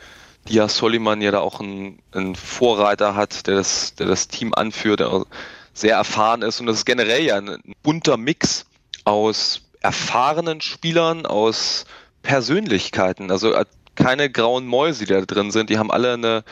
Dia Soliman ja da auch einen, Vorreiter hat, der das, der das Team anführt, der sehr erfahren ist. Und das ist generell ja ein, ein bunter Mix aus erfahrenen Spielern, aus Persönlichkeiten. Also äh, keine grauen Mäuse, die da drin sind. Die haben alle eine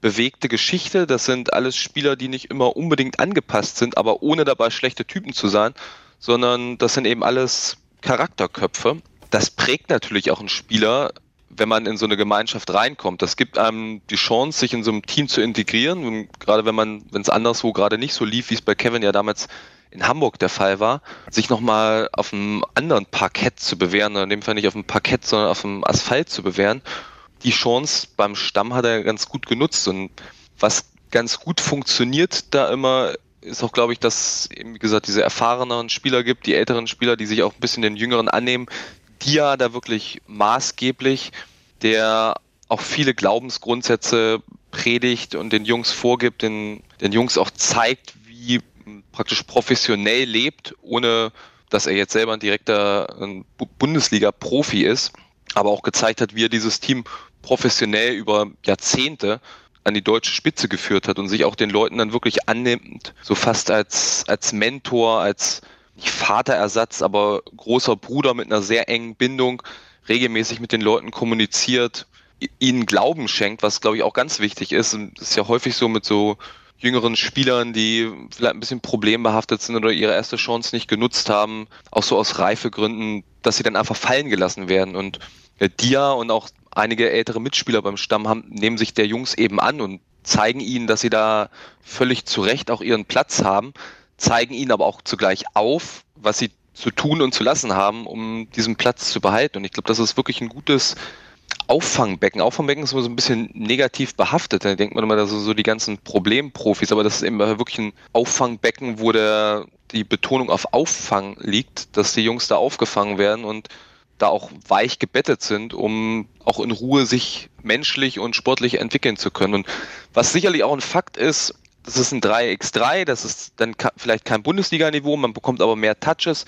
bewegte Geschichte. Das sind alles Spieler, die nicht immer unbedingt angepasst sind, aber ohne dabei schlechte Typen zu sein, sondern das sind eben alles Charakterköpfe das prägt natürlich auch einen Spieler, wenn man in so eine Gemeinschaft reinkommt. Das gibt einem die Chance, sich in so einem Team zu integrieren. Und gerade wenn man, wenn es anderswo gerade nicht so lief, wie es bei Kevin ja damals in Hamburg der Fall war, sich nochmal auf einem anderen Parkett zu bewähren, in dem Fall nicht auf dem Parkett, sondern auf dem Asphalt zu bewähren. Die Chance beim Stamm hat er ganz gut genutzt. Und was ganz gut funktioniert da immer, ist auch, glaube ich, dass eben, wie gesagt, diese erfahreneren Spieler gibt, die älteren Spieler, die sich auch ein bisschen den Jüngeren annehmen, Dia da wirklich maßgeblich, der auch viele Glaubensgrundsätze predigt und den Jungs vorgibt, den, den Jungs auch zeigt, wie praktisch professionell lebt, ohne dass er jetzt selber ein direkter Bundesliga-Profi ist, aber auch gezeigt hat, wie er dieses Team professionell über Jahrzehnte an die deutsche Spitze geführt hat und sich auch den Leuten dann wirklich annimmt, so fast als, als Mentor, als nicht Vaterersatz, aber großer Bruder mit einer sehr engen Bindung, regelmäßig mit den Leuten kommuniziert, ihnen Glauben schenkt, was glaube ich auch ganz wichtig ist. Das ist ja häufig so mit so jüngeren Spielern, die vielleicht ein bisschen problembehaftet sind oder ihre erste Chance nicht genutzt haben, auch so aus Reifegründen, dass sie dann einfach fallen gelassen werden. Und äh, Dia und auch einige ältere Mitspieler beim Stamm haben, nehmen sich der Jungs eben an und zeigen ihnen, dass sie da völlig zu Recht auch ihren Platz haben zeigen ihnen aber auch zugleich auf, was sie zu tun und zu lassen haben, um diesen Platz zu behalten. Und ich glaube, das ist wirklich ein gutes Auffangbecken. Auffangbecken ist immer so ein bisschen negativ behaftet. Da denkt man immer, dass so die ganzen Problemprofis, aber das ist eben wirklich ein Auffangbecken, wo der, die Betonung auf Auffang liegt, dass die Jungs da aufgefangen werden und da auch weich gebettet sind, um auch in Ruhe sich menschlich und sportlich entwickeln zu können. Und was sicherlich auch ein Fakt ist, das ist ein 3x3, das ist dann vielleicht kein Bundesliga-Niveau, man bekommt aber mehr Touches.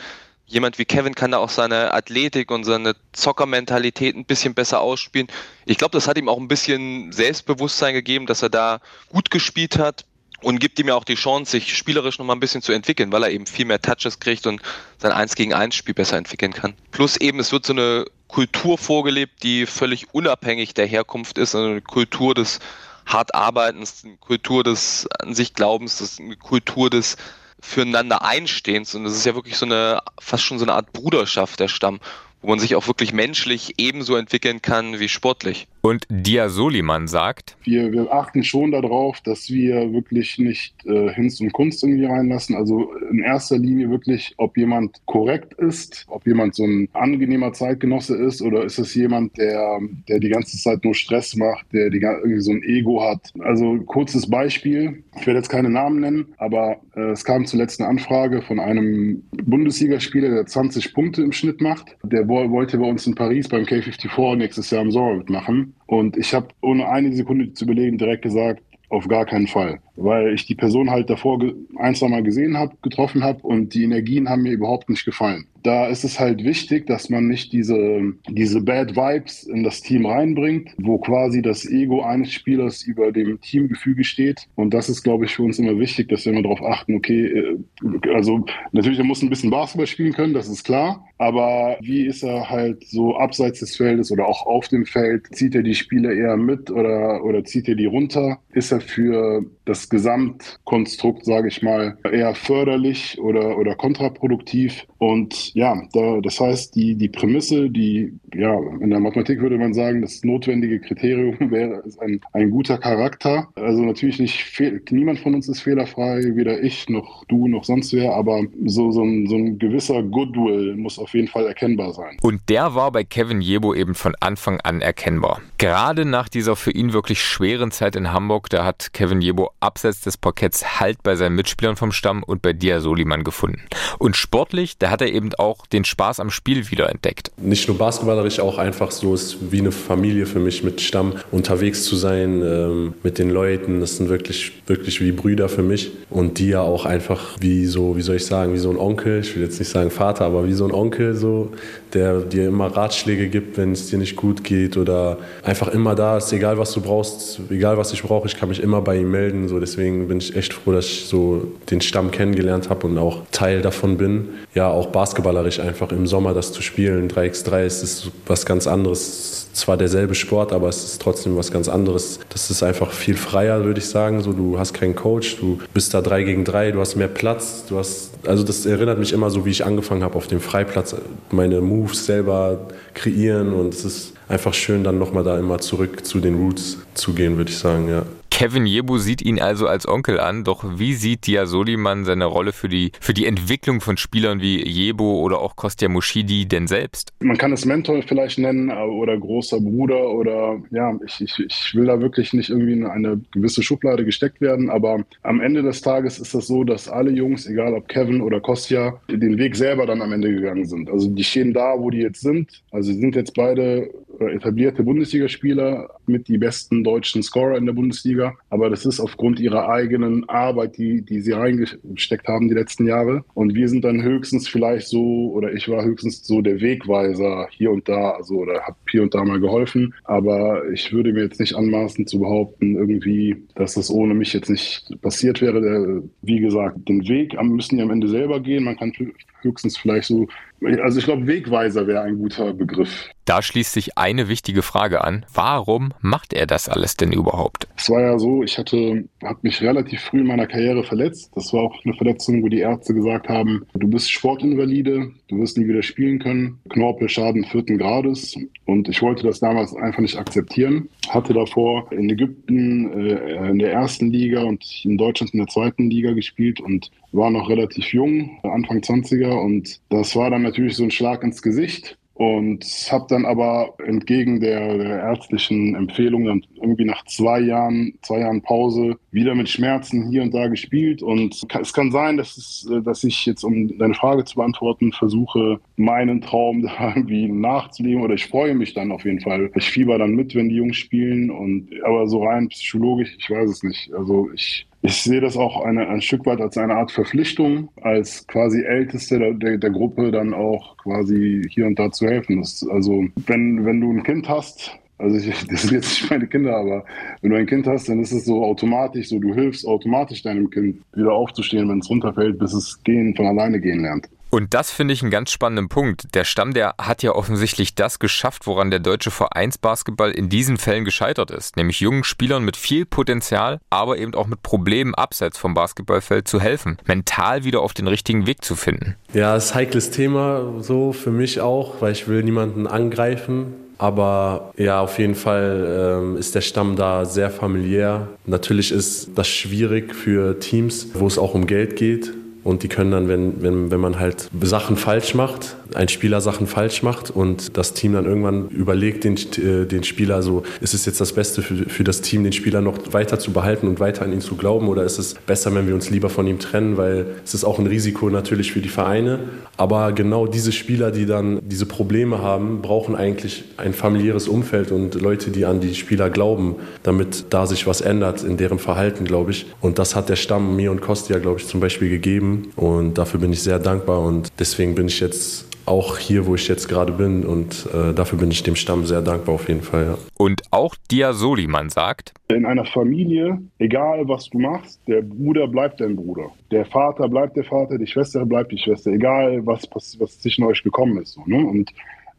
Jemand wie Kevin kann da auch seine Athletik und seine Zockermentalität ein bisschen besser ausspielen. Ich glaube, das hat ihm auch ein bisschen Selbstbewusstsein gegeben, dass er da gut gespielt hat und gibt ihm ja auch die Chance, sich spielerisch noch mal ein bisschen zu entwickeln, weil er eben viel mehr Touches kriegt und sein 1 gegen 1 Spiel besser entwickeln kann. Plus eben, es wird so eine Kultur vorgelebt, die völlig unabhängig der Herkunft ist, eine Kultur des hart Arbeitens, eine Kultur des an sich Glaubens, eine Kultur des füreinander Einstehens und das ist ja wirklich so eine, fast schon so eine Art Bruderschaft der Stamm wo man sich auch wirklich menschlich ebenso entwickeln kann wie sportlich. Und Dia Soliman sagt, wir, wir achten schon darauf, dass wir wirklich nicht äh, Hinz und Kunst irgendwie reinlassen. Also in erster Linie wirklich, ob jemand korrekt ist, ob jemand so ein angenehmer Zeitgenosse ist oder ist es jemand, der, der die ganze Zeit nur Stress macht, der die, irgendwie so ein Ego hat. Also kurzes Beispiel, ich werde jetzt keine Namen nennen, aber äh, es kam zuletzt eine Anfrage von einem Bundesligaspieler, der 20 Punkte im Schnitt macht. Der wollte bei uns in Paris beim K54 nächstes Jahr im Sommer mitmachen. Und ich habe ohne eine Sekunde zu überlegen direkt gesagt, auf gar keinen Fall weil ich die Person halt davor ein, zwei Mal gesehen habe, getroffen habe und die Energien haben mir überhaupt nicht gefallen. Da ist es halt wichtig, dass man nicht diese, diese Bad Vibes in das Team reinbringt, wo quasi das Ego eines Spielers über dem Teamgefüge steht. Und das ist, glaube ich, für uns immer wichtig, dass wir immer darauf achten, okay, äh, also natürlich, er muss ein bisschen Basketball spielen können, das ist klar. Aber wie ist er halt so abseits des Feldes oder auch auf dem Feld? Zieht er die Spieler eher mit oder, oder zieht er die runter? Ist er für das Gesamtkonstrukt, sage ich mal, eher förderlich oder, oder kontraproduktiv. Und ja, da, das heißt, die, die Prämisse, die, ja, in der Mathematik würde man sagen, das notwendige Kriterium wäre ein, ein guter Charakter. Also natürlich nicht, niemand von uns ist fehlerfrei, weder ich noch du noch sonst wer, aber so, so, ein, so ein gewisser Goodwill muss auf jeden Fall erkennbar sein. Und der war bei Kevin Jebo eben von Anfang an erkennbar. Gerade nach dieser für ihn wirklich schweren Zeit in Hamburg, da hat Kevin Jebo abseits des Parketts Halt bei seinen Mitspielern vom Stamm und bei Dia Soliman gefunden. Und sportlich, da hat er eben auch den Spaß am Spiel wiederentdeckt. Nicht nur basketballerisch, auch einfach so ist wie eine Familie für mich mit Stamm unterwegs zu sein, ähm, mit den Leuten. Das sind wirklich, wirklich wie Brüder für mich. Und Dia auch einfach wie so, wie soll ich sagen, wie so ein Onkel. Ich will jetzt nicht sagen Vater, aber wie so ein Onkel, so, der dir immer Ratschläge gibt, wenn es dir nicht gut geht oder einfach immer da ist, egal was du brauchst, egal was ich brauche, ich kann mich immer bei ihm melden. So, deswegen bin ich echt froh, dass ich so den Stamm kennengelernt habe und auch Teil davon bin. Ja, auch basketballerisch einfach im Sommer das zu spielen. 3x3 ist, ist was ganz anderes zwar derselbe Sport, aber es ist trotzdem was ganz anderes. Das ist einfach viel freier, würde ich sagen. So, du hast keinen Coach, du bist da drei gegen drei, du hast mehr Platz, du hast, also das erinnert mich immer so, wie ich angefangen habe auf dem Freiplatz, meine Moves selber kreieren und es ist einfach schön, dann nochmal da immer zurück zu den Roots zu gehen, würde ich sagen, ja. Kevin Jebu sieht ihn also als Onkel an, doch wie sieht Dia Soliman seine Rolle für die, für die Entwicklung von Spielern wie Jebu oder auch Kostja Mushidi denn selbst? Man kann es Mentor vielleicht nennen äh, oder großer Bruder oder ja, ich, ich, ich will da wirklich nicht irgendwie in eine gewisse Schublade gesteckt werden, aber am Ende des Tages ist das so, dass alle Jungs, egal ob Kevin oder Kostja, den Weg selber dann am Ende gegangen sind. Also die stehen da, wo die jetzt sind. Also sie sind jetzt beide äh, etablierte Bundesligaspieler mit die besten deutschen Scorer in der Bundesliga. Aber das ist aufgrund ihrer eigenen Arbeit, die, die sie reingesteckt haben die letzten Jahre. Und wir sind dann höchstens vielleicht so, oder ich war höchstens so der Wegweiser hier und da, also oder habe hier und da mal geholfen. Aber ich würde mir jetzt nicht anmaßen zu behaupten, irgendwie, dass das ohne mich jetzt nicht passiert wäre. Der, wie gesagt, den Weg müssen die am Ende selber gehen. Man kann höchstens vielleicht so also ich glaube, Wegweiser wäre ein guter Begriff. Da schließt sich eine wichtige Frage an. Warum macht er das alles denn überhaupt? Es war ja so, ich hatte, habe mich relativ früh in meiner Karriere verletzt. Das war auch eine Verletzung, wo die Ärzte gesagt haben, du bist Sportinvalide, du wirst nie wieder spielen können. Knorpelschaden vierten Grades. Und ich wollte das damals einfach nicht akzeptieren. Hatte davor in Ägypten äh, in der ersten Liga und in Deutschland in der zweiten Liga gespielt und war noch relativ jung, Anfang 20er. Und das war dann natürlich so ein Schlag ins Gesicht und habe dann aber entgegen der, der, ärztlichen Empfehlung dann irgendwie nach zwei Jahren, zwei Jahren Pause wieder mit Schmerzen hier und da gespielt und es kann sein, dass, es, dass ich jetzt, um deine Frage zu beantworten, versuche, meinen Traum da irgendwie nachzuleben oder ich freue mich dann auf jeden Fall. Ich fieber dann mit, wenn die Jungs spielen und aber so rein psychologisch, ich weiß es nicht. Also ich ich sehe das auch eine, ein Stück weit als eine Art Verpflichtung, als quasi Älteste der, der, der Gruppe dann auch quasi hier und da zu helfen. Das, also wenn, wenn du ein Kind hast, Also ich, das sind jetzt nicht meine Kinder, aber wenn du ein Kind hast, dann ist es so automatisch, so du hilfst automatisch deinem Kind wieder aufzustehen, wenn es runterfällt, bis es gehen von alleine gehen lernt. Und das finde ich einen ganz spannenden Punkt. Der Stamm, der hat ja offensichtlich das geschafft, woran der deutsche Vereinsbasketball in diesen Fällen gescheitert ist, nämlich jungen Spielern mit viel Potenzial, aber eben auch mit Problemen abseits vom Basketballfeld zu helfen, mental wieder auf den richtigen Weg zu finden. Ja, ist ein heikles Thema so für mich auch, weil ich will niemanden angreifen. Aber ja, auf jeden Fall ähm, ist der Stamm da sehr familiär. Natürlich ist das schwierig für Teams, wo es auch um Geld geht. Und die können dann, wenn, wenn, wenn man halt Sachen falsch macht, ein Spieler Sachen falsch macht und das Team dann irgendwann überlegt, den, äh, den Spieler so, ist es jetzt das Beste für, für das Team, den Spieler noch weiter zu behalten und weiter an ihn zu glauben oder ist es besser, wenn wir uns lieber von ihm trennen, weil es ist auch ein Risiko natürlich für die Vereine. Aber genau diese Spieler, die dann diese Probleme haben, brauchen eigentlich ein familiäres Umfeld und Leute, die an die Spieler glauben, damit da sich was ändert in deren Verhalten, glaube ich. Und das hat der Stamm mir und Kostia, glaube ich, zum Beispiel gegeben. Und dafür bin ich sehr dankbar und deswegen bin ich jetzt auch hier, wo ich jetzt gerade bin. Und äh, dafür bin ich dem Stamm sehr dankbar auf jeden Fall. Ja. Und auch Dia Soliman sagt, in einer Familie, egal was du machst, der Bruder bleibt dein Bruder. Der Vater bleibt der Vater, die Schwester bleibt die Schwester, egal was, was, was zwischen euch gekommen ist. So, ne? Und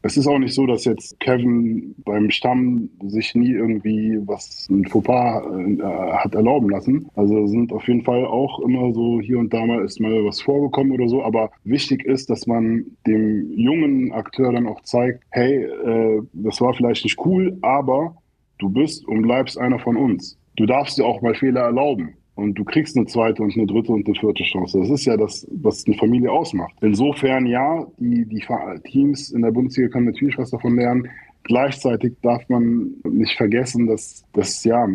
es ist auch nicht so, dass jetzt Kevin beim Stamm sich nie irgendwie was ein Fauxpas äh, hat erlauben lassen. Also sind auf jeden Fall auch immer so hier und da mal ist mal was vorgekommen oder so. Aber wichtig ist, dass man dem jungen Akteur dann auch zeigt, hey, äh, das war vielleicht nicht cool, aber du bist und bleibst einer von uns. Du darfst dir auch mal Fehler erlauben und du kriegst eine zweite und eine dritte und eine vierte Chance. Das ist ja das, was eine Familie ausmacht. Insofern ja, die, die Teams in der Bundesliga können natürlich was davon lernen. Gleichzeitig darf man nicht vergessen, dass, dass, ja,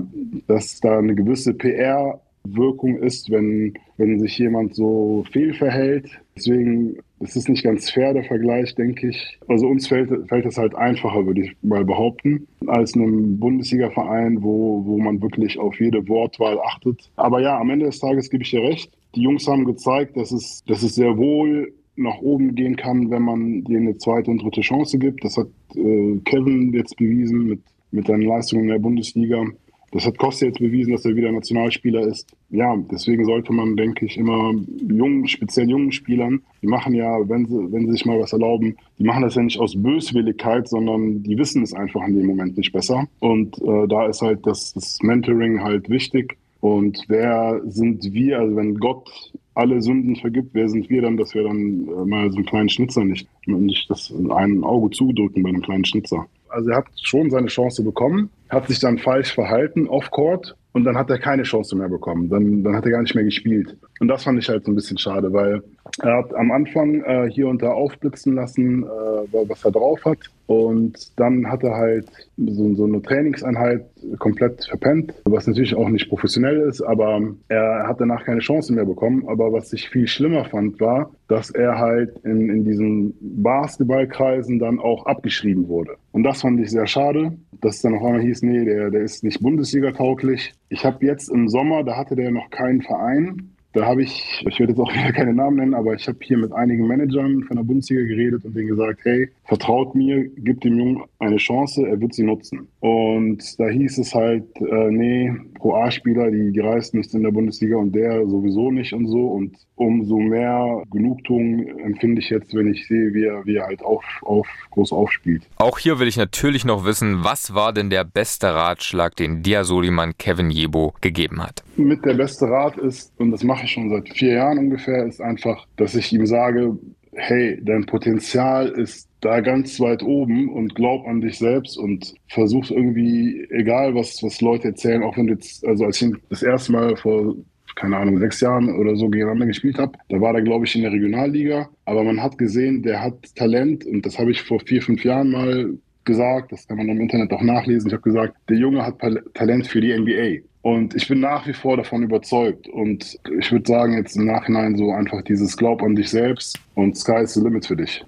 dass da eine gewisse PR Wirkung ist, wenn, wenn sich jemand so fehlverhält. Deswegen ist es nicht ganz fair, der Vergleich, denke ich. Also uns fällt, fällt es halt einfacher, würde ich mal behaupten, als einem Bundesliga-Verein, wo, wo man wirklich auf jede Wortwahl achtet. Aber ja, am Ende des Tages gebe ich dir recht. Die Jungs haben gezeigt, dass es, dass es sehr wohl nach oben gehen kann, wenn man denen eine zweite und dritte Chance gibt. Das hat äh, Kevin jetzt bewiesen mit, mit seinen Leistungen in der Bundesliga. Das hat Costa jetzt bewiesen, dass er wieder Nationalspieler ist. Ja, deswegen sollte man, denke ich, immer jungen, speziell jungen Spielern, die machen ja, wenn sie, wenn sie sich mal was erlauben, die machen das ja nicht aus Böswilligkeit, sondern die wissen es einfach in dem Moment nicht besser. Und äh, da ist halt das, das Mentoring halt wichtig. Und wer sind wir, also wenn Gott alle Sünden vergibt, wer sind wir dann, dass wir dann äh, mal so einen kleinen Schnitzer nicht, nicht das in ein Auge zudrücken bei einem kleinen Schnitzer. Also er hat schon seine Chance bekommen, hat sich dann falsch verhalten off-court und dann hat er keine Chance mehr bekommen. Dann, dann hat er gar nicht mehr gespielt. Und das fand ich halt so ein bisschen schade, weil er hat am Anfang äh, hier und da aufblitzen lassen, äh, was er drauf hat. Und dann hat er halt so, so, eine Trainingseinheit komplett verpennt, was natürlich auch nicht professionell ist, aber er hat danach keine Chance mehr bekommen. Aber was ich viel schlimmer fand, war, dass er halt in, in diesen Basketballkreisen dann auch abgeschrieben wurde. Und das fand ich sehr schade, dass dann auf einmal hieß, nee, der, der ist nicht Bundesliga-tauglich. Ich habe jetzt im Sommer, da hatte der noch keinen Verein, da habe ich, ich werde jetzt auch wieder keine Namen nennen, aber ich habe hier mit einigen Managern von der Bundesliga geredet und denen gesagt, hey, vertraut mir, gibt dem Jungen eine Chance, er wird sie nutzen. Und da hieß es halt, äh, nee, Pro A-Spieler, die, die reißen nichts in der Bundesliga und der sowieso nicht und so. Und umso mehr Genugtuung empfinde ich jetzt, wenn ich sehe, wie er, wie er halt auf, auf, groß aufspielt. Auch hier will ich natürlich noch wissen, was war denn der beste Ratschlag, den Dia Soliman Kevin Jebo gegeben hat? Mit der beste Rat ist, und das mache ich schon seit vier Jahren ungefähr, ist einfach, dass ich ihm sage, hey, dein Potenzial ist da ganz weit oben und glaub an dich selbst und versuch irgendwie, egal was, was Leute erzählen, auch wenn du jetzt, also als ich das erste Mal vor, keine Ahnung, sechs Jahren oder so gegeneinander gespielt habe, da war er, glaube ich, in der Regionalliga. Aber man hat gesehen, der hat Talent und das habe ich vor vier, fünf Jahren mal gesagt, das kann man im Internet auch nachlesen. Ich habe gesagt, der Junge hat Talent für die NBA. Und ich bin nach wie vor davon überzeugt. Und ich würde sagen, jetzt im Nachhinein so einfach dieses Glaub an dich selbst und Sky is the limit für dich.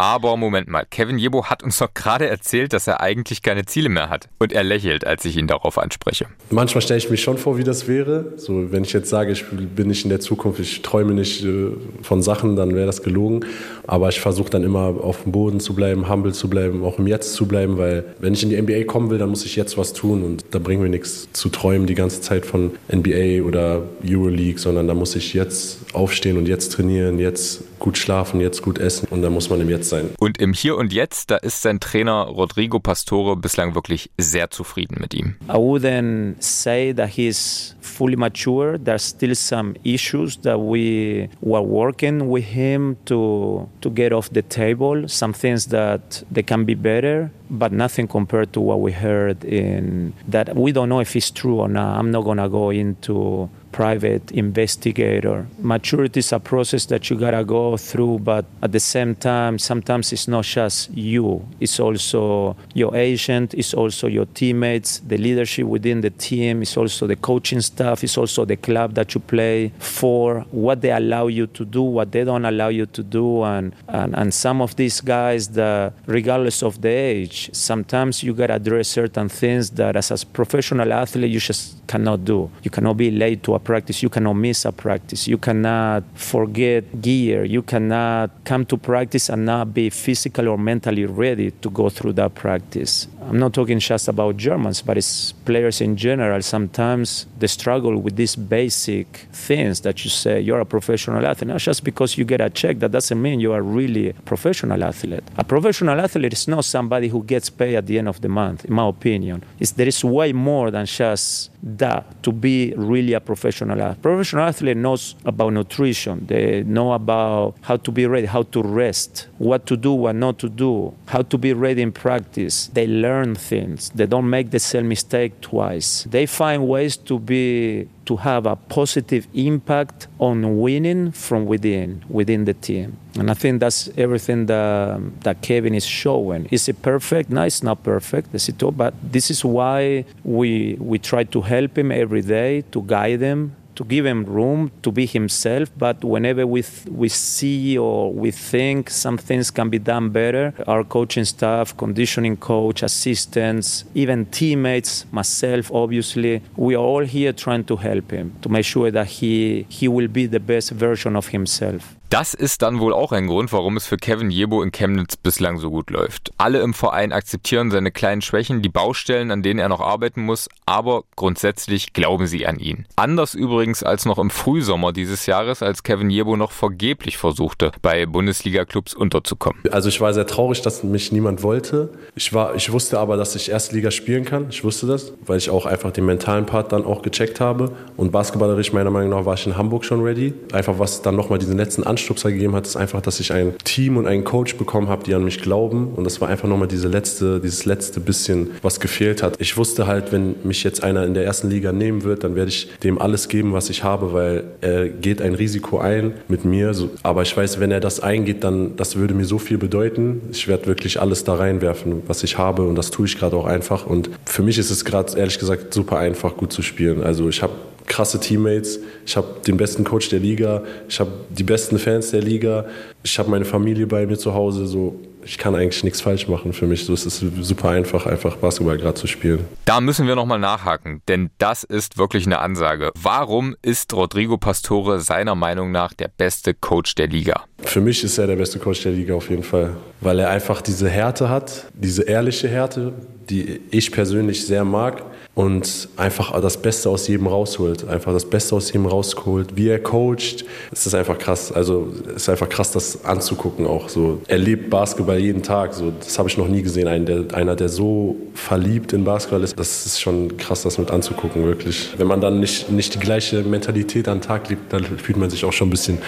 Aber Moment mal, Kevin Jebo hat uns doch gerade erzählt, dass er eigentlich keine Ziele mehr hat. Und er lächelt, als ich ihn darauf anspreche. Manchmal stelle ich mich schon vor, wie das wäre. So, wenn ich jetzt sage, ich bin nicht in der Zukunft, ich träume nicht äh, von Sachen, dann wäre das gelogen. Aber ich versuche dann immer auf dem Boden zu bleiben, humble zu bleiben, auch im Jetzt zu bleiben, weil wenn ich in die NBA kommen will, dann muss ich jetzt was tun und da bringt mir nichts zu träumen die ganze Zeit von NBA oder Euroleague, sondern da muss ich jetzt aufstehen und jetzt trainieren, jetzt gut schlafen, jetzt gut essen und da muss man im Jetzt sein. Und im Hier und Jetzt, da ist sein Trainer Rodrigo Pastore bislang wirklich sehr zufrieden mit ihm. I wouldn't say that he's fully mature. There's still some issues that we were working with him to to get off the table. Some things that they can be better, but nothing compared to what we heard in that we don't know if it's true or not. I'm not gonna go into private investigator. Maturity is a process that you gotta go through, but at the same time, sometimes it's not just you. It's also your agent, it's also your teammates, the leadership within the team, it's also the coaching staff, it's also the club that you play for, what they allow you to do, what they don't allow you to do, and and, and some of these guys that regardless of the age, sometimes you gotta address certain things that as a professional athlete you just cannot do. You cannot be late to a practice. You cannot miss a practice. You cannot forget gear. You cannot come to practice and not be physically or mentally ready to go through that practice. I'm not talking just about Germans, but it's players in general. Sometimes they struggle with these basic things that you say you're a professional athlete. Not just because you get a check, that doesn't mean you are really a professional athlete. A professional athlete is not somebody who gets paid at the end of the month, in my opinion. It's, there is way more than just that to be really a professional athlete. Professional athlete knows about nutrition. They know about how to be ready, how to rest, what to do, what not to do, how to be ready in practice. They learn things. They don't make the same mistake twice. They find ways to be to have a positive impact on winning from within within the team. And I think that's everything that, that Kevin is showing. Is it perfect? No, it's not perfect. But this is why we we try to help him every day, to guide him, to give him room to be himself. But whenever we, th- we see or we think some things can be done better, our coaching staff, conditioning coach, assistants, even teammates, myself, obviously, we are all here trying to help him to make sure that he, he will be the best version of himself. Das ist dann wohl auch ein Grund, warum es für Kevin Jebo in Chemnitz bislang so gut läuft. Alle im Verein akzeptieren seine kleinen Schwächen, die Baustellen, an denen er noch arbeiten muss, aber grundsätzlich glauben sie an ihn. Anders übrigens als noch im Frühsommer dieses Jahres, als Kevin Jebo noch vergeblich versuchte, bei Bundesliga-Clubs unterzukommen. Also ich war sehr traurig, dass mich niemand wollte. Ich, war, ich wusste aber, dass ich Erstliga spielen kann. Ich wusste das, weil ich auch einfach den mentalen Part dann auch gecheckt habe. Und basketballerisch meiner Meinung nach war ich in Hamburg schon ready. Einfach was dann nochmal diesen letzten Anschluss Anstupser gegeben hat, ist einfach, dass ich ein Team und einen Coach bekommen habe, die an mich glauben. Und das war einfach nochmal diese letzte, dieses letzte bisschen, was gefehlt hat. Ich wusste halt, wenn mich jetzt einer in der ersten Liga nehmen wird, dann werde ich dem alles geben, was ich habe, weil er geht ein Risiko ein mit mir. Aber ich weiß, wenn er das eingeht, dann das würde mir so viel bedeuten. Ich werde wirklich alles da reinwerfen, was ich habe. Und das tue ich gerade auch einfach. Und für mich ist es gerade, ehrlich gesagt, super einfach, gut zu spielen. Also ich habe krasse Teammates, ich habe den besten Coach der Liga, ich habe die besten Fans der Liga, ich habe meine Familie bei mir zu Hause, so ich kann eigentlich nichts falsch machen für mich. So es ist super einfach, einfach Basketball gerade zu spielen. Da müssen wir nochmal nachhaken, denn das ist wirklich eine Ansage. Warum ist Rodrigo Pastore seiner Meinung nach der beste Coach der Liga? Für mich ist er der beste Coach der Liga auf jeden Fall, weil er einfach diese Härte hat, diese ehrliche Härte, die ich persönlich sehr mag und einfach das Beste aus jedem rausholt. Einfach das Beste aus jedem rausholt. Wie er coacht, es ist einfach krass. Also es ist einfach krass, das anzugucken auch. So, er lebt Basketball jeden Tag. So, das habe ich noch nie gesehen. Ein, der, einer, der so verliebt in Basketball ist, das ist schon krass, das mit anzugucken, wirklich. Wenn man dann nicht, nicht die gleiche Mentalität an den Tag legt, dann fühlt man sich auch schon ein bisschen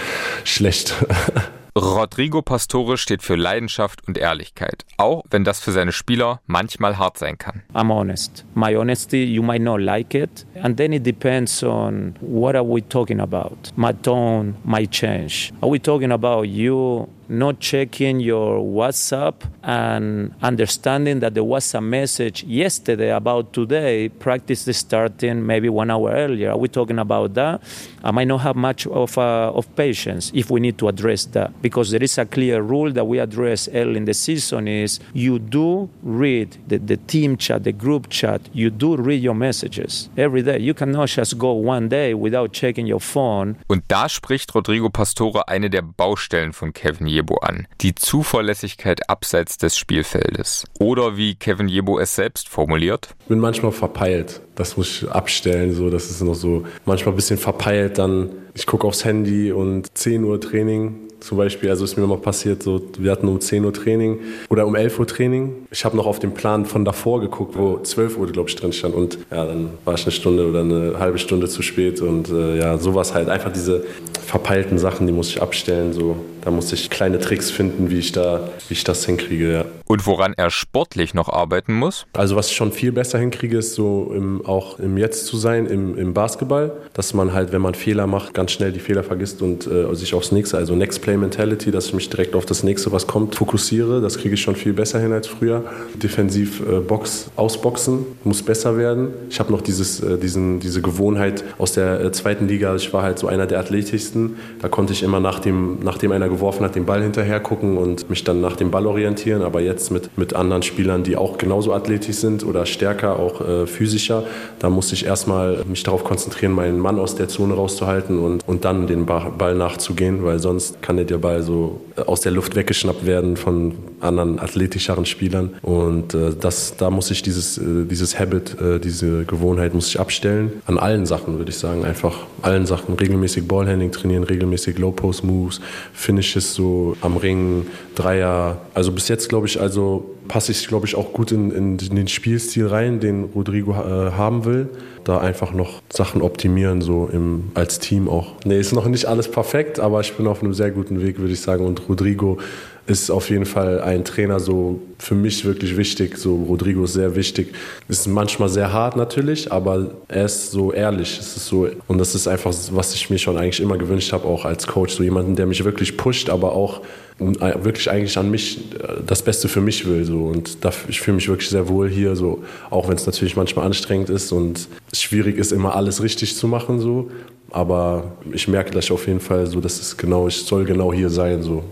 schlecht. Rodrigo Pastore steht für Leidenschaft und Ehrlichkeit, auch wenn das für seine Spieler manchmal hart sein kann. I'm honest. My honesty, you might not like it, and then it depends on what are we talking about. My tone might change. Are we talking about you not checking your WhatsApp and understanding that the WhatsApp message yesterday about today, practice is starting maybe one hour earlier. Are we talking about that? I might not have much of, uh, of patience if we need to address that because there is a clear rule that we address early in the season is you do read the, the team chat, the group chat, you do read your messages every day. You cannot just go one day without checking your phone. Und da spricht Rodrigo Pastore eine der Baustellen von Kevin Jebo an. Die Zuverlässigkeit abseits des Spielfeldes. Oder wie Kevin Jebo es selbst formuliert. Bin manchmal verpeilt. Das muss ich abstellen. So, das ist noch so manchmal ein bisschen verpeilt. Dann ich gucke aufs Handy und 10 Uhr Training zum Beispiel, also ist mir mal passiert, so, wir hatten um 10 Uhr Training oder um 11 Uhr Training. Ich habe noch auf den Plan von davor geguckt, wo 12 Uhr, glaube ich, drin stand. Und ja, dann war ich eine Stunde oder eine halbe Stunde zu spät. Und äh, ja, sowas halt. Einfach diese verpeilten Sachen, die muss ich abstellen. So. Da muss ich kleine Tricks finden, wie ich, da, wie ich das hinkriege. Ja. Und woran er sportlich noch arbeiten muss? Also was ich schon viel besser hinkriege, ist so im, auch im Jetzt zu sein, im, im Basketball. Dass man halt, wenn man Fehler macht, ganz schnell die Fehler vergisst und äh, sich aufs nächste, also Next Play Mentality, dass ich mich direkt auf das nächste, was kommt, fokussiere. Das kriege ich schon viel besser hin als früher. Defensiv äh, Box ausboxen muss besser werden. Ich habe noch dieses, äh, diesen, diese Gewohnheit aus der äh, zweiten Liga. Ich war halt so einer der athletischsten. Da konnte ich immer nach dem, nachdem einer geworfen hat, den Ball hinterher gucken und mich dann nach dem Ball orientieren. Aber jetzt mit, mit anderen Spielern, die auch genauso athletisch sind oder stärker, auch äh, physischer, da musste ich erstmal mich darauf konzentrieren, meinen Mann aus der Zone rauszuhalten und, und dann den Ball nachzugehen, weil sonst kann der Ball so äh, aus der Luft weggeschnappt werden von anderen athletischeren Spielern. Und äh, das, da muss ich dieses, äh, dieses Habit, äh, diese Gewohnheit muss ich abstellen. An allen Sachen würde ich sagen, einfach allen Sachen. Regelmäßig Ballhandling trainieren, regelmäßig Low-Post-Moves, Finishes so am Ring, Dreier. Also bis jetzt glaube ich, also passe ich glaube ich auch gut in, in, den Spielstil rein, den Rodrigo äh, haben will. Da einfach noch Sachen optimieren, so im, als Team auch. Nee, ist noch nicht alles perfekt, aber ich bin auf einem sehr guten Weg, würde ich sagen. Und Rodrigo ist auf jeden Fall ein Trainer so für mich wirklich wichtig. So Rodrigo ist sehr wichtig. Ist manchmal sehr hart natürlich, aber er ist so ehrlich. Es ist so und das ist einfach was ich mir schon eigentlich immer gewünscht habe auch als Coach, so jemanden, der mich wirklich pusht, aber auch wirklich eigentlich an mich äh, das Beste für mich will so und ich fühle mich wirklich sehr wohl hier so auch wenn es natürlich manchmal anstrengend ist und schwierig ist immer alles richtig zu machen so aber ich merke das auf jeden Fall so dass es genau ich soll genau hier sein so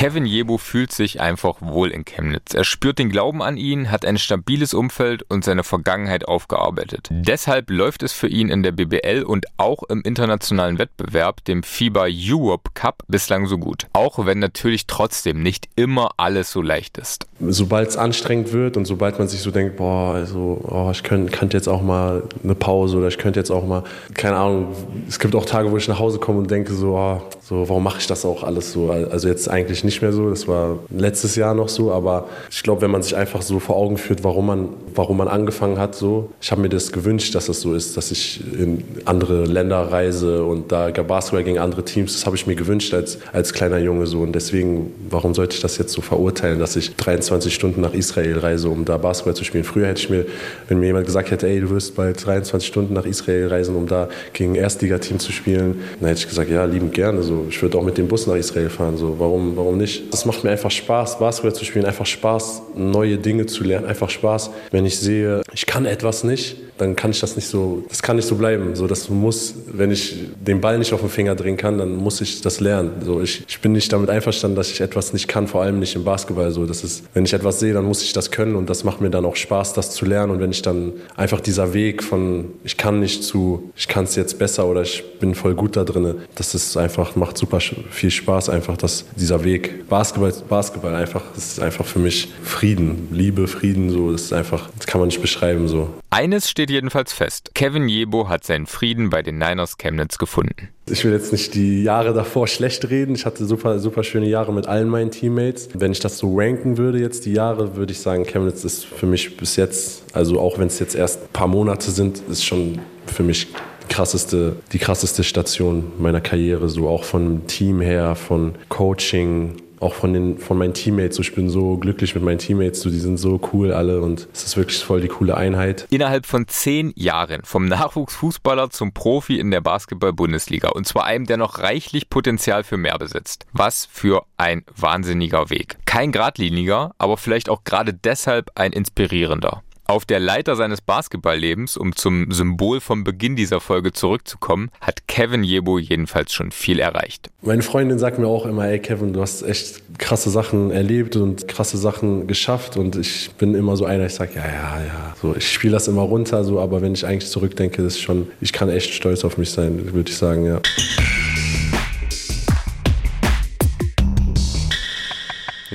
Kevin Jebo fühlt sich einfach wohl in Chemnitz. Er spürt den Glauben an ihn, hat ein stabiles Umfeld und seine Vergangenheit aufgearbeitet. Deshalb läuft es für ihn in der BBL und auch im internationalen Wettbewerb, dem FIBA Europe Cup, bislang so gut. Auch wenn natürlich trotzdem nicht immer alles so leicht ist. Sobald es anstrengend wird und sobald man sich so denkt, boah, also oh, ich könnte könnt jetzt auch mal eine Pause oder ich könnte jetzt auch mal, keine Ahnung, es gibt auch Tage, wo ich nach Hause komme und denke so, oh, so warum mache ich das auch alles so? Also jetzt eigentlich nicht nicht mehr so. Das war letztes Jahr noch so. Aber ich glaube, wenn man sich einfach so vor Augen führt, warum man, warum man angefangen hat, so. Ich habe mir das gewünscht, dass das so ist, dass ich in andere Länder reise und da Basketball gegen andere Teams. Das habe ich mir gewünscht als, als kleiner Junge so. Und deswegen, warum sollte ich das jetzt so verurteilen, dass ich 23 Stunden nach Israel reise, um da Basketball zu spielen? Früher hätte ich mir, wenn mir jemand gesagt hätte, ey, du wirst bald 23 Stunden nach Israel reisen, um da gegen ein Erstligateam zu spielen, dann hätte ich gesagt, ja, liebend gerne. So. Ich würde auch mit dem Bus nach Israel fahren. So. Warum, warum nicht. Es macht mir einfach Spaß, Basketball zu spielen, einfach Spaß, neue Dinge zu lernen, einfach Spaß. Wenn ich sehe, ich kann etwas nicht, dann kann ich das nicht so, das kann nicht so bleiben. So, das muss, wenn ich den Ball nicht auf den Finger drehen kann, dann muss ich das lernen. So, ich, ich bin nicht damit einverstanden, dass ich etwas nicht kann, vor allem nicht im Basketball. So, das ist, wenn ich etwas sehe, dann muss ich das können und das macht mir dann auch Spaß, das zu lernen. Und wenn ich dann einfach dieser Weg von, ich kann nicht zu, ich kann es jetzt besser oder ich bin voll gut da drin, das ist einfach, macht super viel Spaß, einfach dass dieser Weg. Basketball, Basketball einfach, das ist einfach für mich Frieden, Liebe, Frieden, so, das ist einfach, das kann man nicht beschreiben, so. Eines steht jedenfalls fest. Kevin Jebo hat seinen Frieden bei den Niners Chemnitz gefunden. Ich will jetzt nicht die Jahre davor schlecht reden. Ich hatte super, super schöne Jahre mit allen meinen Teammates. Wenn ich das so ranken würde jetzt, die Jahre, würde ich sagen, Chemnitz ist für mich bis jetzt, also auch wenn es jetzt erst ein paar Monate sind, ist schon für mich krasseste, die krasseste Station meiner Karriere, so auch vom Team her, von Coaching, auch von, den, von meinen Teammates. Ich bin so glücklich mit meinen Teammates, die sind so cool alle und es ist wirklich voll die coole Einheit. Innerhalb von zehn Jahren vom Nachwuchsfußballer zum Profi in der Basketball-Bundesliga und zwar einem, der noch reichlich Potenzial für mehr besitzt. Was für ein wahnsinniger Weg. Kein geradliniger, aber vielleicht auch gerade deshalb ein inspirierender. Auf der Leiter seines Basketballlebens, um zum Symbol vom Beginn dieser Folge zurückzukommen, hat Kevin Jebo jedenfalls schon viel erreicht. Meine Freundin sagt mir auch immer, ey Kevin, du hast echt krasse Sachen erlebt und krasse Sachen geschafft und ich bin immer so einer, ich sage, ja, ja, ja, so, ich spiele das immer runter, so, aber wenn ich eigentlich zurückdenke, ist schon, ich kann echt stolz auf mich sein, würde ich sagen, ja.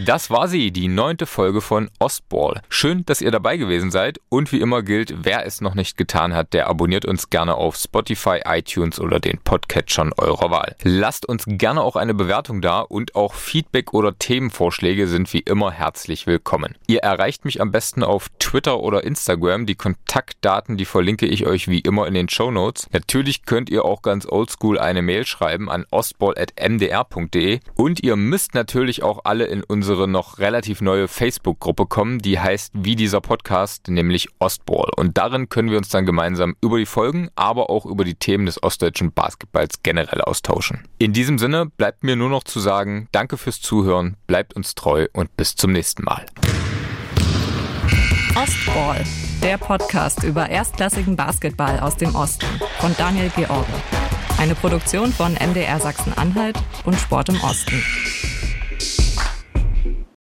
Das war sie, die neunte Folge von Ostball. Schön, dass ihr dabei gewesen seid und wie immer gilt, wer es noch nicht getan hat, der abonniert uns gerne auf Spotify, iTunes oder den Podcatchern eurer Wahl. Lasst uns gerne auch eine Bewertung da und auch Feedback oder Themenvorschläge sind wie immer herzlich willkommen. Ihr erreicht mich am besten auf Twitter oder Instagram. Die Kontaktdaten, die verlinke ich euch wie immer in den Show Notes. Natürlich könnt ihr auch ganz oldschool eine Mail schreiben an ostball.mdr.de und ihr müsst natürlich auch alle in unserem unsere noch relativ neue Facebook-Gruppe kommen, die heißt wie dieser Podcast, nämlich Ostball. Und darin können wir uns dann gemeinsam über die Folgen, aber auch über die Themen des ostdeutschen Basketballs generell austauschen. In diesem Sinne bleibt mir nur noch zu sagen, danke fürs Zuhören, bleibt uns treu und bis zum nächsten Mal. Ostball, der Podcast über erstklassigen Basketball aus dem Osten von Daniel George. Eine Produktion von MDR Sachsen-Anhalt und Sport im Osten.